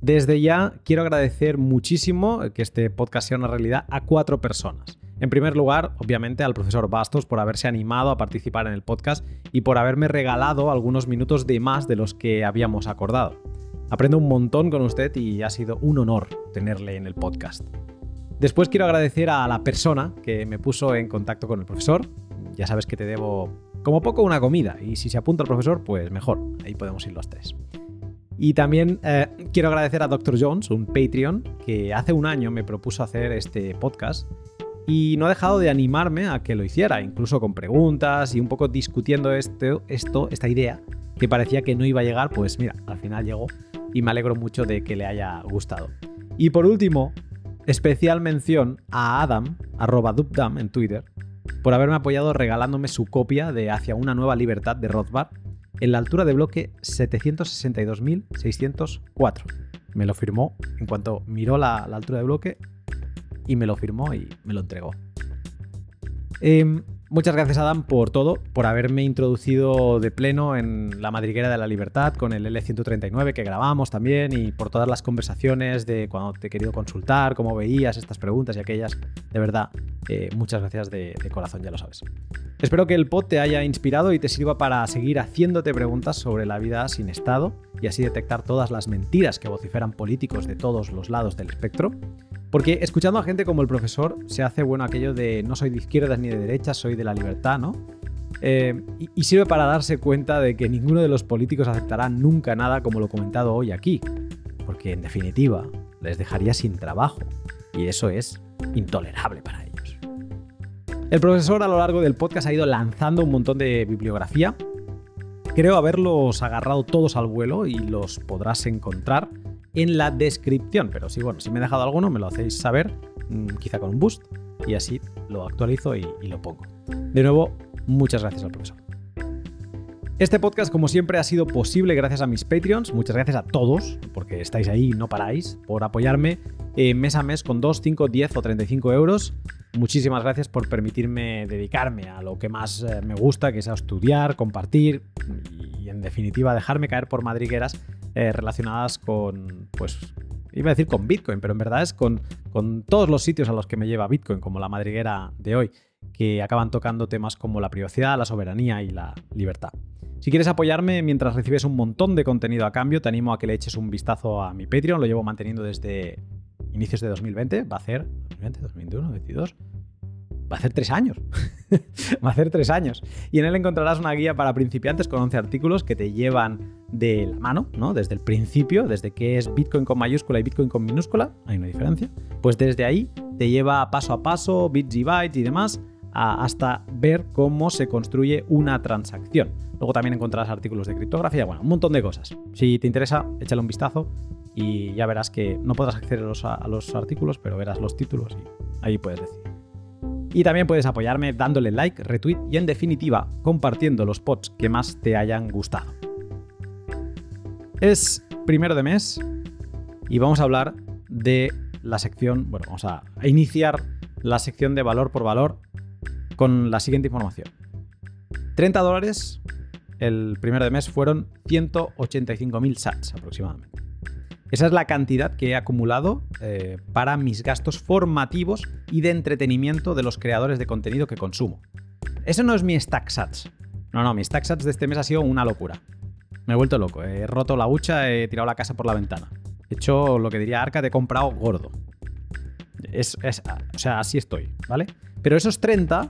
Desde ya quiero agradecer muchísimo que este podcast sea una realidad a cuatro personas. En primer lugar, obviamente, al profesor Bastos por haberse animado a participar en el podcast y por haberme regalado algunos minutos de más de los que habíamos acordado. Aprendo un montón con usted y ha sido un honor tenerle en el podcast. Después quiero agradecer a la persona que me puso en contacto con el profesor. Ya sabes que te debo como poco una comida y si se apunta el profesor, pues mejor. Ahí podemos ir los tres. Y también eh, quiero agradecer a Dr. Jones, un Patreon, que hace un año me propuso hacer este podcast y no ha dejado de animarme a que lo hiciera, incluso con preguntas y un poco discutiendo esto, esto, esta idea que parecía que no iba a llegar, pues mira, al final llegó y me alegro mucho de que le haya gustado. Y por último, Especial mención a Adam, arroba Dubdam en Twitter, por haberme apoyado regalándome su copia de Hacia una nueva libertad de Rothbard en la altura de bloque 762.604. Me lo firmó en cuanto miró la, altura de bloque y me lo firmó y me lo entregó. Em, Muchas gracias Adam por todo, por haberme introducido de pleno en la madriguera de la libertad con el L139 que grabamos también y por todas las conversaciones de cuando te he querido consultar, cómo veías estas preguntas y aquellas. De verdad, eh, muchas gracias de, corazón, ya lo sabes. Espero que el pod te haya inspirado y te sirva para seguir haciéndote preguntas sobre la vida sin Estado y así detectar todas las mentiras que vociferan políticos de todos los lados del espectro. Porque escuchando a gente como el profesor se hace bueno aquello de no soy de izquierdas ni de derechas, soy de la libertad, ¿no? Eh, y, sirve para darse cuenta de que ninguno de los políticos aceptará nunca nada como lo comentado hoy aquí. Porque en definitiva les dejaría sin trabajo. Y eso es intolerable para ellos. El profesor a lo largo del podcast ha ido lanzando un montón de bibliografía. Creo haberlos agarrado todos al vuelo y los podrás encontrar en la descripción. Pero si, bueno, si me he dejado alguno, me lo hacéis saber, mm, quizá con un boost, y así lo actualizo y, lo pongo. De nuevo, muchas gracias al profesor. Este podcast, como siempre, ha sido posible gracias a mis Patreons. Muchas gracias a todos, porque estáis ahí y no paráis, por apoyarme eh, mes a mes con 2, 5, 10 o 35 euros. Muchísimas gracias por permitirme dedicarme a lo que más eh, me gusta, que es a estudiar, compartir y, en definitiva, dejarme caer por madrigueras eh, relacionadas con, pues, iba a decir con Bitcoin, pero en verdad es con, con todos los sitios a los que me lleva Bitcoin, como la madriguera de hoy. que acaban tocando temas como la privacidad, la soberanía y la libertad. Si quieres apoyarme mientras recibes un montón de contenido a cambio, te animo a que le eches un vistazo a mi Patreon. Lo llevo manteniendo desde inicios de 2020. Va a ser 2020, 2021, 2022. Va a hacer tres años. Va a hacer tres años. Y en él encontrarás una guía para principiantes con 11 artículos que te llevan de la mano, ¿no? Desde el principio, desde que es Bitcoin con mayúscula y Bitcoin con minúscula, hay una diferencia. Pues desde ahí te lleva paso a paso, bits y bytes y demás, hasta ver cómo se construye una transacción. Luego también encontrarás artículos de criptografía, bueno, un montón de cosas. Si te interesa, échale un vistazo y ya verás que no podrás acceder a los, artículos, pero verás los títulos y ahí puedes decir. Y también puedes apoyarme dándole like, retweet y en definitiva compartiendo los pods que más te hayan gustado. Es primero de mes y vamos a hablar de la sección, bueno, vamos a iniciar la sección de valor por valor con la siguiente información. 30 dólares el primero de mes fueron 185.000 sats aproximadamente. Esa es la cantidad que he acumulado eh, para mis gastos formativos y de entretenimiento de los creadores de contenido que consumo. Eso no es mi stack sats. No, no, mi stack sats de este mes ha sido una locura. Me he vuelto loco. He roto la hucha, he tirado la casa por la ventana. He hecho lo que diría Arca, he comprado gordo. Es, o sea, así estoy, ¿vale? Pero esos 30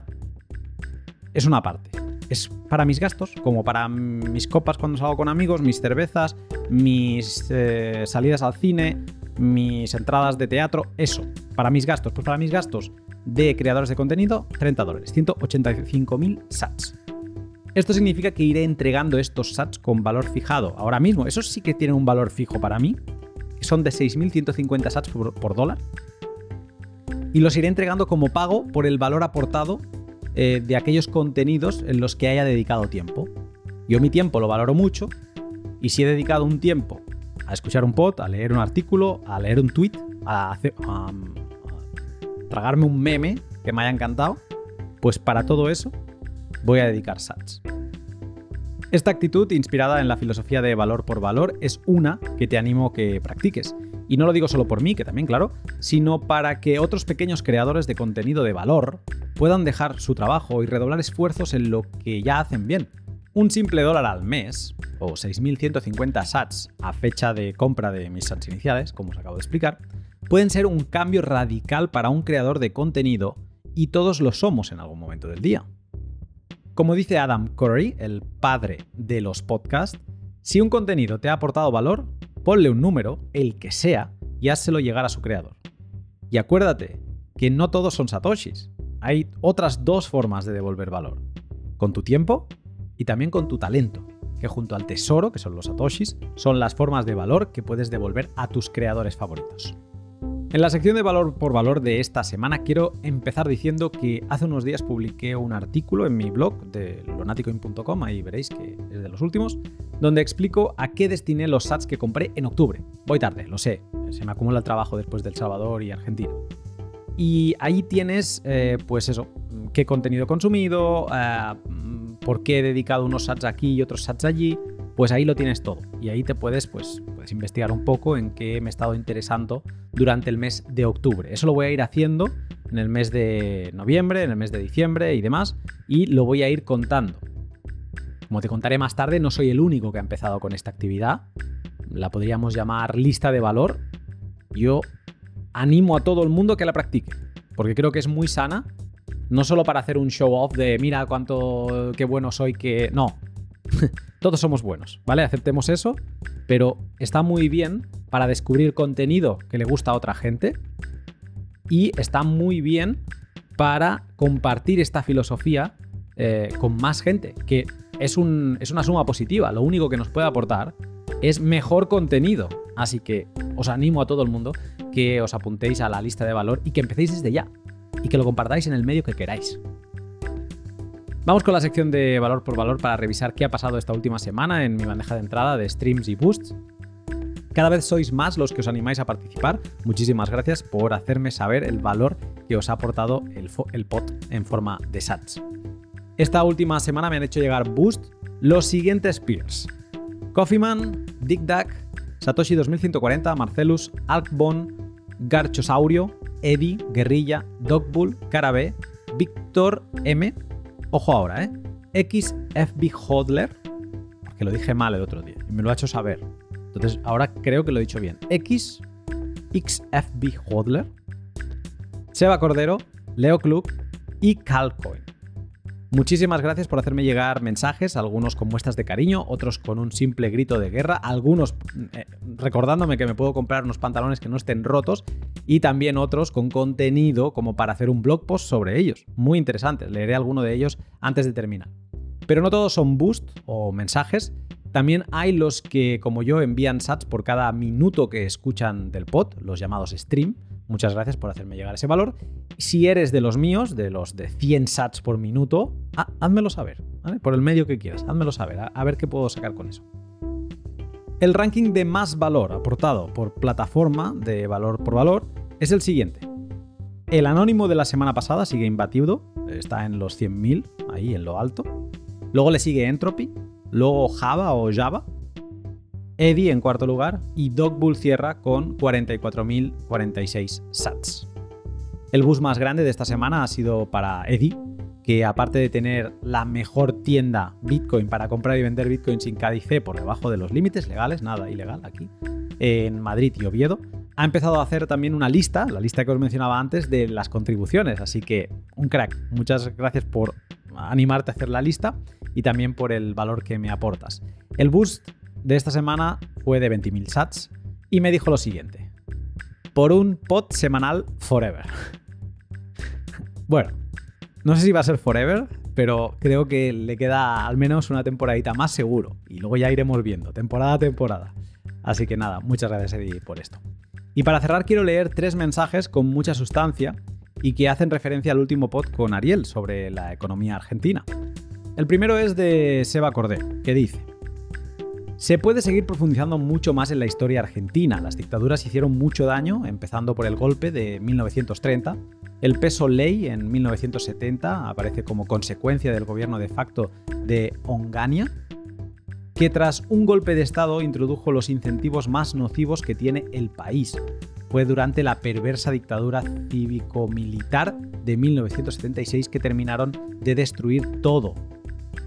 es una parte es para mis gastos, como para mis copas cuando salgo con amigos, mis cervezas, mis eh, salidas al cine, mis entradas de teatro, eso. Para mis gastos, pues para mis gastos de creadores de contenido, 30 dólares, 185.000 sats. Esto significa que iré entregando estos sats con valor fijado ahora mismo. Esos sí que tienen un valor fijo para mí, son de 6.150 sats por dólar. Y los iré entregando como pago por el valor aportado eh, de aquellos contenidos en los que haya dedicado tiempo. Yo mi tiempo lo valoro mucho y si he dedicado un tiempo a escuchar un pod, a leer un artículo, a leer un tweet, a, tragarme un meme que me haya encantado, pues para todo eso voy a dedicar sats. Esta actitud, inspirada en la filosofía de valor por valor, es una que te animo que practiques. Y no lo digo solo por mí, que también claro, sino para que otros pequeños creadores de contenido de valor puedan dejar su trabajo y redoblar esfuerzos en lo que ya hacen bien. Un simple dólar al mes, o 6.150 sats a fecha de compra de mis sats iniciales, como os acabo de explicar, pueden ser un cambio radical para un creador de contenido y todos lo somos en algún momento del día. Como dice Adam Curry, el padre de los podcasts, si un contenido te ha aportado valor, ponle un número, el que sea, y házselo llegar a su creador. Y acuérdate que no todos son satoshis hay otras dos formas de devolver valor. Con tu tiempo y también con tu talento, que junto al tesoro, que son los satoshis, son las formas de valor que puedes devolver a tus creadores favoritos. En la sección de valor por valor de esta semana quiero empezar diciendo que hace unos días publiqué un artículo en mi blog de lonaticoin.com, ahí veréis que es de los últimos, donde explico a qué destiné los sats que compré en octubre. Voy tarde, lo sé, se me acumula el trabajo después del Salvador y Argentina. Y ahí tienes, eh, pues eso, qué contenido he consumido, eh, por qué he dedicado unos sats aquí y otros sats allí, pues ahí lo tienes todo. Y ahí te puedes, pues, puedes investigar un poco en qué me he estado interesando durante el mes de octubre. Eso lo voy a ir haciendo en el mes de noviembre, en el mes de diciembre y demás, y lo voy a ir contando. Como te contaré más tarde, no soy el único que ha empezado con esta actividad. La podríamos llamar lista de valor. Yo animo a todo el mundo que la practique, porque creo que es muy sana, no solo para hacer un show off de mira cuánto, qué bueno soy, que no, todos somos buenos, ¿vale? Aceptemos eso, pero está muy bien para descubrir contenido que le gusta a otra gente y está muy bien para compartir esta filosofía eh, con más gente, que es, es una suma positiva, lo único que nos puede aportar es mejor contenido. Así que os animo a todo el mundo que os apuntéis a la lista de valor y que empecéis desde ya y que lo compartáis en el medio que queráis. Vamos con la sección de valor por valor para revisar qué ha pasado esta última semana en mi bandeja de entrada de streams y boosts. Cada vez sois más los que os animáis a participar. Muchísimas gracias por hacerme saber el valor que os ha aportado el, pot en forma de sats. Esta última semana me han hecho llegar boost los siguientes peers. Coffeeman, Dick Duck, Satoshi 2140, Marcelus, Alkbon, Garchosaurio, Eddie, Guerrilla, Dogbull, Carabé, Víctor M. Ojo ahora, ¿eh? XFB Hodler, porque lo dije mal el otro día y me lo ha hecho saber. Entonces ahora creo que lo he dicho bien. X XFB Hodler, Seba Cordero, Leo Club y Calcoin. Muchísimas gracias por hacerme llegar mensajes, algunos con muestras de cariño, otros con un simple grito de guerra, algunos eh, recordándome que me puedo comprar unos pantalones que no estén rotos y también otros con contenido como para hacer un blog post sobre ellos. Muy interesantes, leeré alguno de ellos antes de terminar. Pero no todos son boost o mensajes, también hay los que, como yo, envían sats por cada minuto que escuchan del pod, los llamados stream. Muchas gracias por hacerme llegar ese valor. Si eres de los míos, de los de 100 sats por minuto, házmelo saber, Por el medio que quieras, házmelo saber, a, ver qué puedo sacar con eso. El ranking de más valor aportado por plataforma de valor por valor es el siguiente. El anónimo de la semana pasada sigue imbatido, está en los 100.000, ahí en lo alto. Luego le sigue Entropy, luego Java o Java, Eddie en cuarto lugar y Dogbull cierra con 44.046 sats. El bus más grande de esta semana ha sido para Eddie, que aparte de tener la mejor tienda Bitcoin para comprar y vender Bitcoin sin KDC por debajo de los límites legales, nada ilegal aquí, en Madrid y Oviedo, ha empezado a hacer también una lista, la lista que os mencionaba antes, de las contribuciones. Así que un crack. Muchas gracias por animarte a hacer la lista y también por el valor que me aportas. El boost de esta semana fue de 20.000 sats y me dijo lo siguiente. Por un pot semanal forever. bueno, no sé si va a ser forever, pero creo que le queda al menos una temporadita más seguro. Y luego ya iremos viendo, temporada a temporada. Así que nada, muchas gracias Eddie por esto. Y para cerrar quiero leer tres mensajes con mucha sustancia y que hacen referencia al último pod con Ariel sobre la economía argentina. El primero es de Seba Cordero, que dice, se puede seguir profundizando mucho más en la historia argentina. Las dictaduras hicieron mucho daño, empezando por el golpe de 1930. El peso ley en 1970 aparece como consecuencia del gobierno de facto de Onganía, que tras un golpe de Estado introdujo los incentivos más nocivos que tiene el país. Fue durante la perversa dictadura cívico-militar de 1976 que terminaron de destruir todo,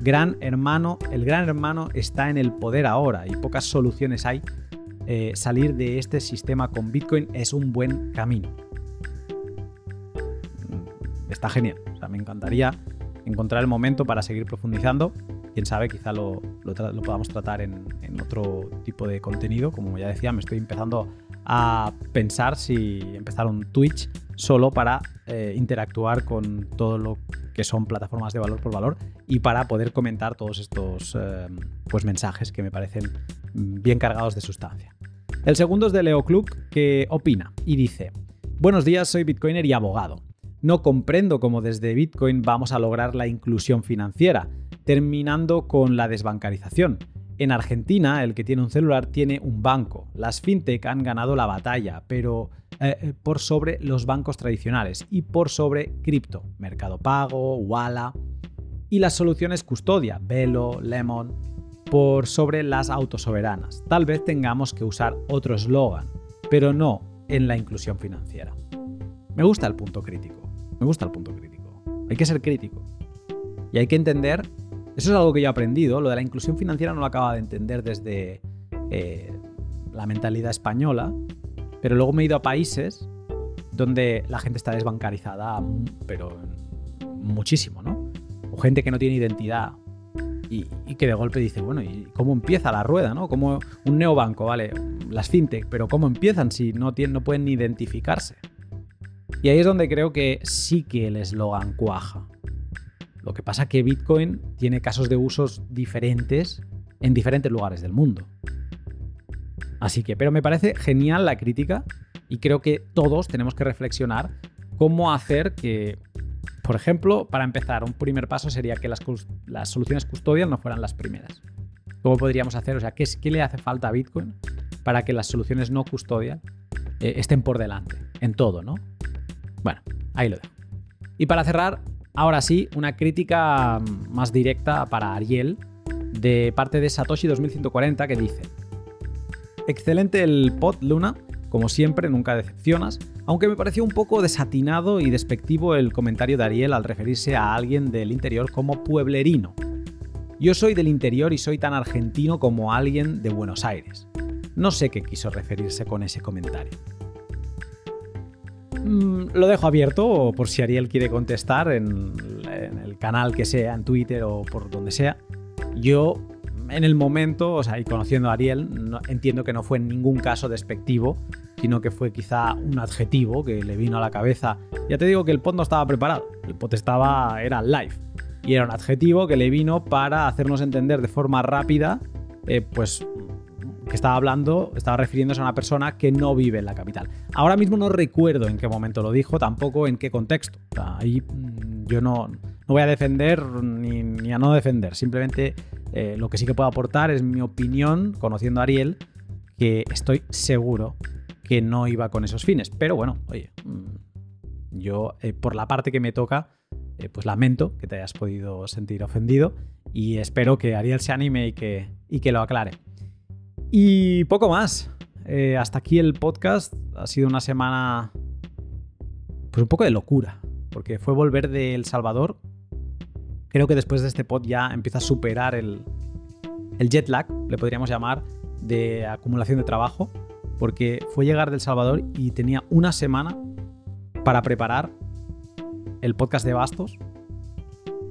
gran hermano, el gran hermano está en el poder ahora y pocas soluciones hay. Eh, salir de este sistema con Bitcoin es un buen camino. Está genial. O sea, me encantaría encontrar el momento para seguir profundizando. Quién sabe, quizá lo, podamos tratar en, otro tipo de contenido. Como ya decía, me estoy empezando a pensar si empezar un Twitch solo para eh, interactuar con todo lo que son plataformas de valor por valor y para poder comentar todos estos eh, pues mensajes que me parecen bien cargados de sustancia. El segundo es de Leo Klug que opina y dice, buenos días, soy bitcoiner y abogado. No comprendo cómo desde Bitcoin vamos a lograr la inclusión financiera, terminando con la desbancarización. En Argentina, el que tiene un celular tiene un banco. Las fintech han ganado la batalla, pero eh, eh, por sobre los bancos tradicionales y por sobre cripto, Mercado Pago, Walla y las soluciones custodia, Velo, Lemon, por sobre las autosoberanas. Tal vez tengamos que usar otro eslogan, pero no en la inclusión financiera. Me gusta el punto crítico. Me gusta el punto crítico. Hay que ser crítico. Y hay que entender, eso es algo que yo he aprendido, lo de la inclusión financiera no lo acaba de entender desde eh, la mentalidad española, pero luego me he ido a países donde la gente está desbancarizada, pero muchísimo, ¿no? O gente que no tiene identidad y, que de golpe dice, bueno, ¿y cómo empieza la rueda, no? Como un neobanco, ¿vale? Las fintech, pero ¿cómo empiezan si no, tienen, no pueden identificarse? Y ahí es donde creo que sí que el eslogan cuaja. Lo que pasa es que Bitcoin tiene casos de usos diferentes en diferentes lugares del mundo. Así que, pero me parece genial la crítica y creo que todos tenemos que reflexionar cómo hacer que, por ejemplo, para empezar, un primer paso sería que las, soluciones custodial no fueran las primeras. ¿Cómo podríamos hacer? O sea, ¿qué, le hace falta a Bitcoin para que las soluciones no custodial eh, estén por delante en todo, ¿no? Bueno, ahí lo dejo. Y para cerrar, ahora sí, una crítica más directa para Ariel de parte de Satoshi 2140 que dice, Excelente el pod Luna, como siempre, nunca decepcionas, aunque me pareció un poco desatinado y despectivo el comentario de Ariel al referirse a alguien del interior como pueblerino. Yo soy del interior y soy tan argentino como alguien de Buenos Aires. No sé qué quiso referirse con ese comentario. Mm, lo dejo abierto por si Ariel quiere contestar en, el canal que sea, en Twitter o por donde sea. Yo, en el momento, o sea, y conociendo a Ariel, entiendo que no fue en ningún caso despectivo, sino que fue quizá un adjetivo que le vino a la cabeza. Ya te digo que el pod no estaba preparado, el pod estaba, era live. Y era un adjetivo que le vino para hacernos entender de forma rápida, eh, pues que estaba hablando, estaba refiriéndose a una persona que no vive en la capital. Ahora mismo no recuerdo en qué momento lo dijo, tampoco en qué contexto. ahí mm, yo no, no, voy a defender ni, a no defender. Simplemente eh, lo que sí que puedo aportar es mi opinión, conociendo a Ariel, que estoy seguro que no iba con esos fines. Pero bueno, oye, mm, yo eh, por la parte que me toca, eh, pues lamento que te hayas podido sentir ofendido y espero que Ariel se anime y que, y que lo aclare. Y poco más. Eh, hasta aquí el podcast. Ha sido una semana. Pues un poco de locura. Porque fue volver de El Salvador. Creo que después de este pod ya empieza a superar el, el jet lag, le podríamos llamar, de acumulación de trabajo. Porque fue llegar del Salvador y tenía una semana para preparar el podcast de Bastos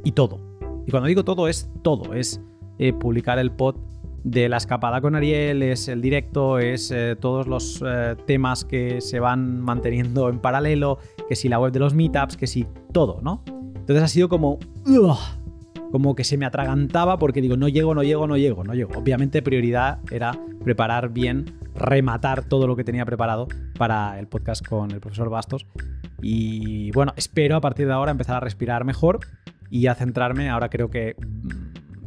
y todo. Y cuando digo todo, es todo. Es eh, publicar el pod de la escapada con Ariel, es el directo, es eh, todos los eh, temas que se van manteniendo en paralelo, que si la web de los meetups, que si todo, ¿no? Entonces ha sido como... como que se me atragantaba porque digo, no llego, no llego, no llego, no llego. Obviamente prioridad era preparar bien, rematar todo lo que tenía preparado para el podcast con el profesor Bastos. Y bueno, espero a partir de ahora empezar a respirar mejor y a centrarme. Ahora creo que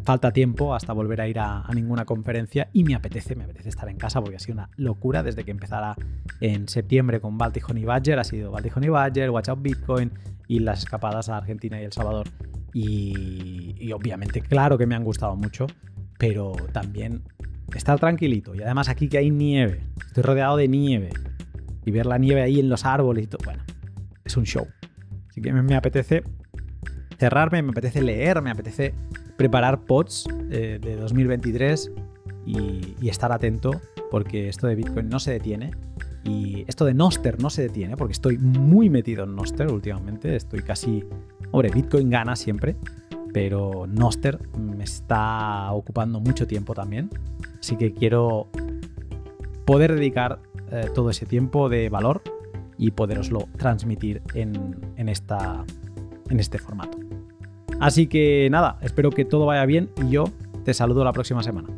falta tiempo hasta volver a ir a, ninguna conferencia y me apetece, me apetece estar en casa porque ha sido una locura desde que empezara en septiembre con Baltic Honey Badger, ha sido Baltic Honey Badger, Watch Out Bitcoin y las escapadas a Argentina y El Salvador. Y, obviamente, claro que me han gustado mucho, pero también estar tranquilito. Y además aquí que hay nieve, estoy rodeado de nieve y ver la nieve ahí en los árboles y todo, bueno, es un show. Así que me apetece cerrarme, me apetece leer, me apetece preparar pods eh, de 2023 y, estar atento porque esto de Bitcoin no se detiene y esto de Noster no se detiene porque estoy muy metido en Noster últimamente, estoy casi... Hombre, Bitcoin gana siempre, pero Noster me está ocupando mucho tiempo también, así que quiero poder dedicar eh, todo ese tiempo de valor y poderoslo transmitir en, en, esta, en este formato. Así que nada, espero que todo vaya bien y yo te saludo la próxima semana.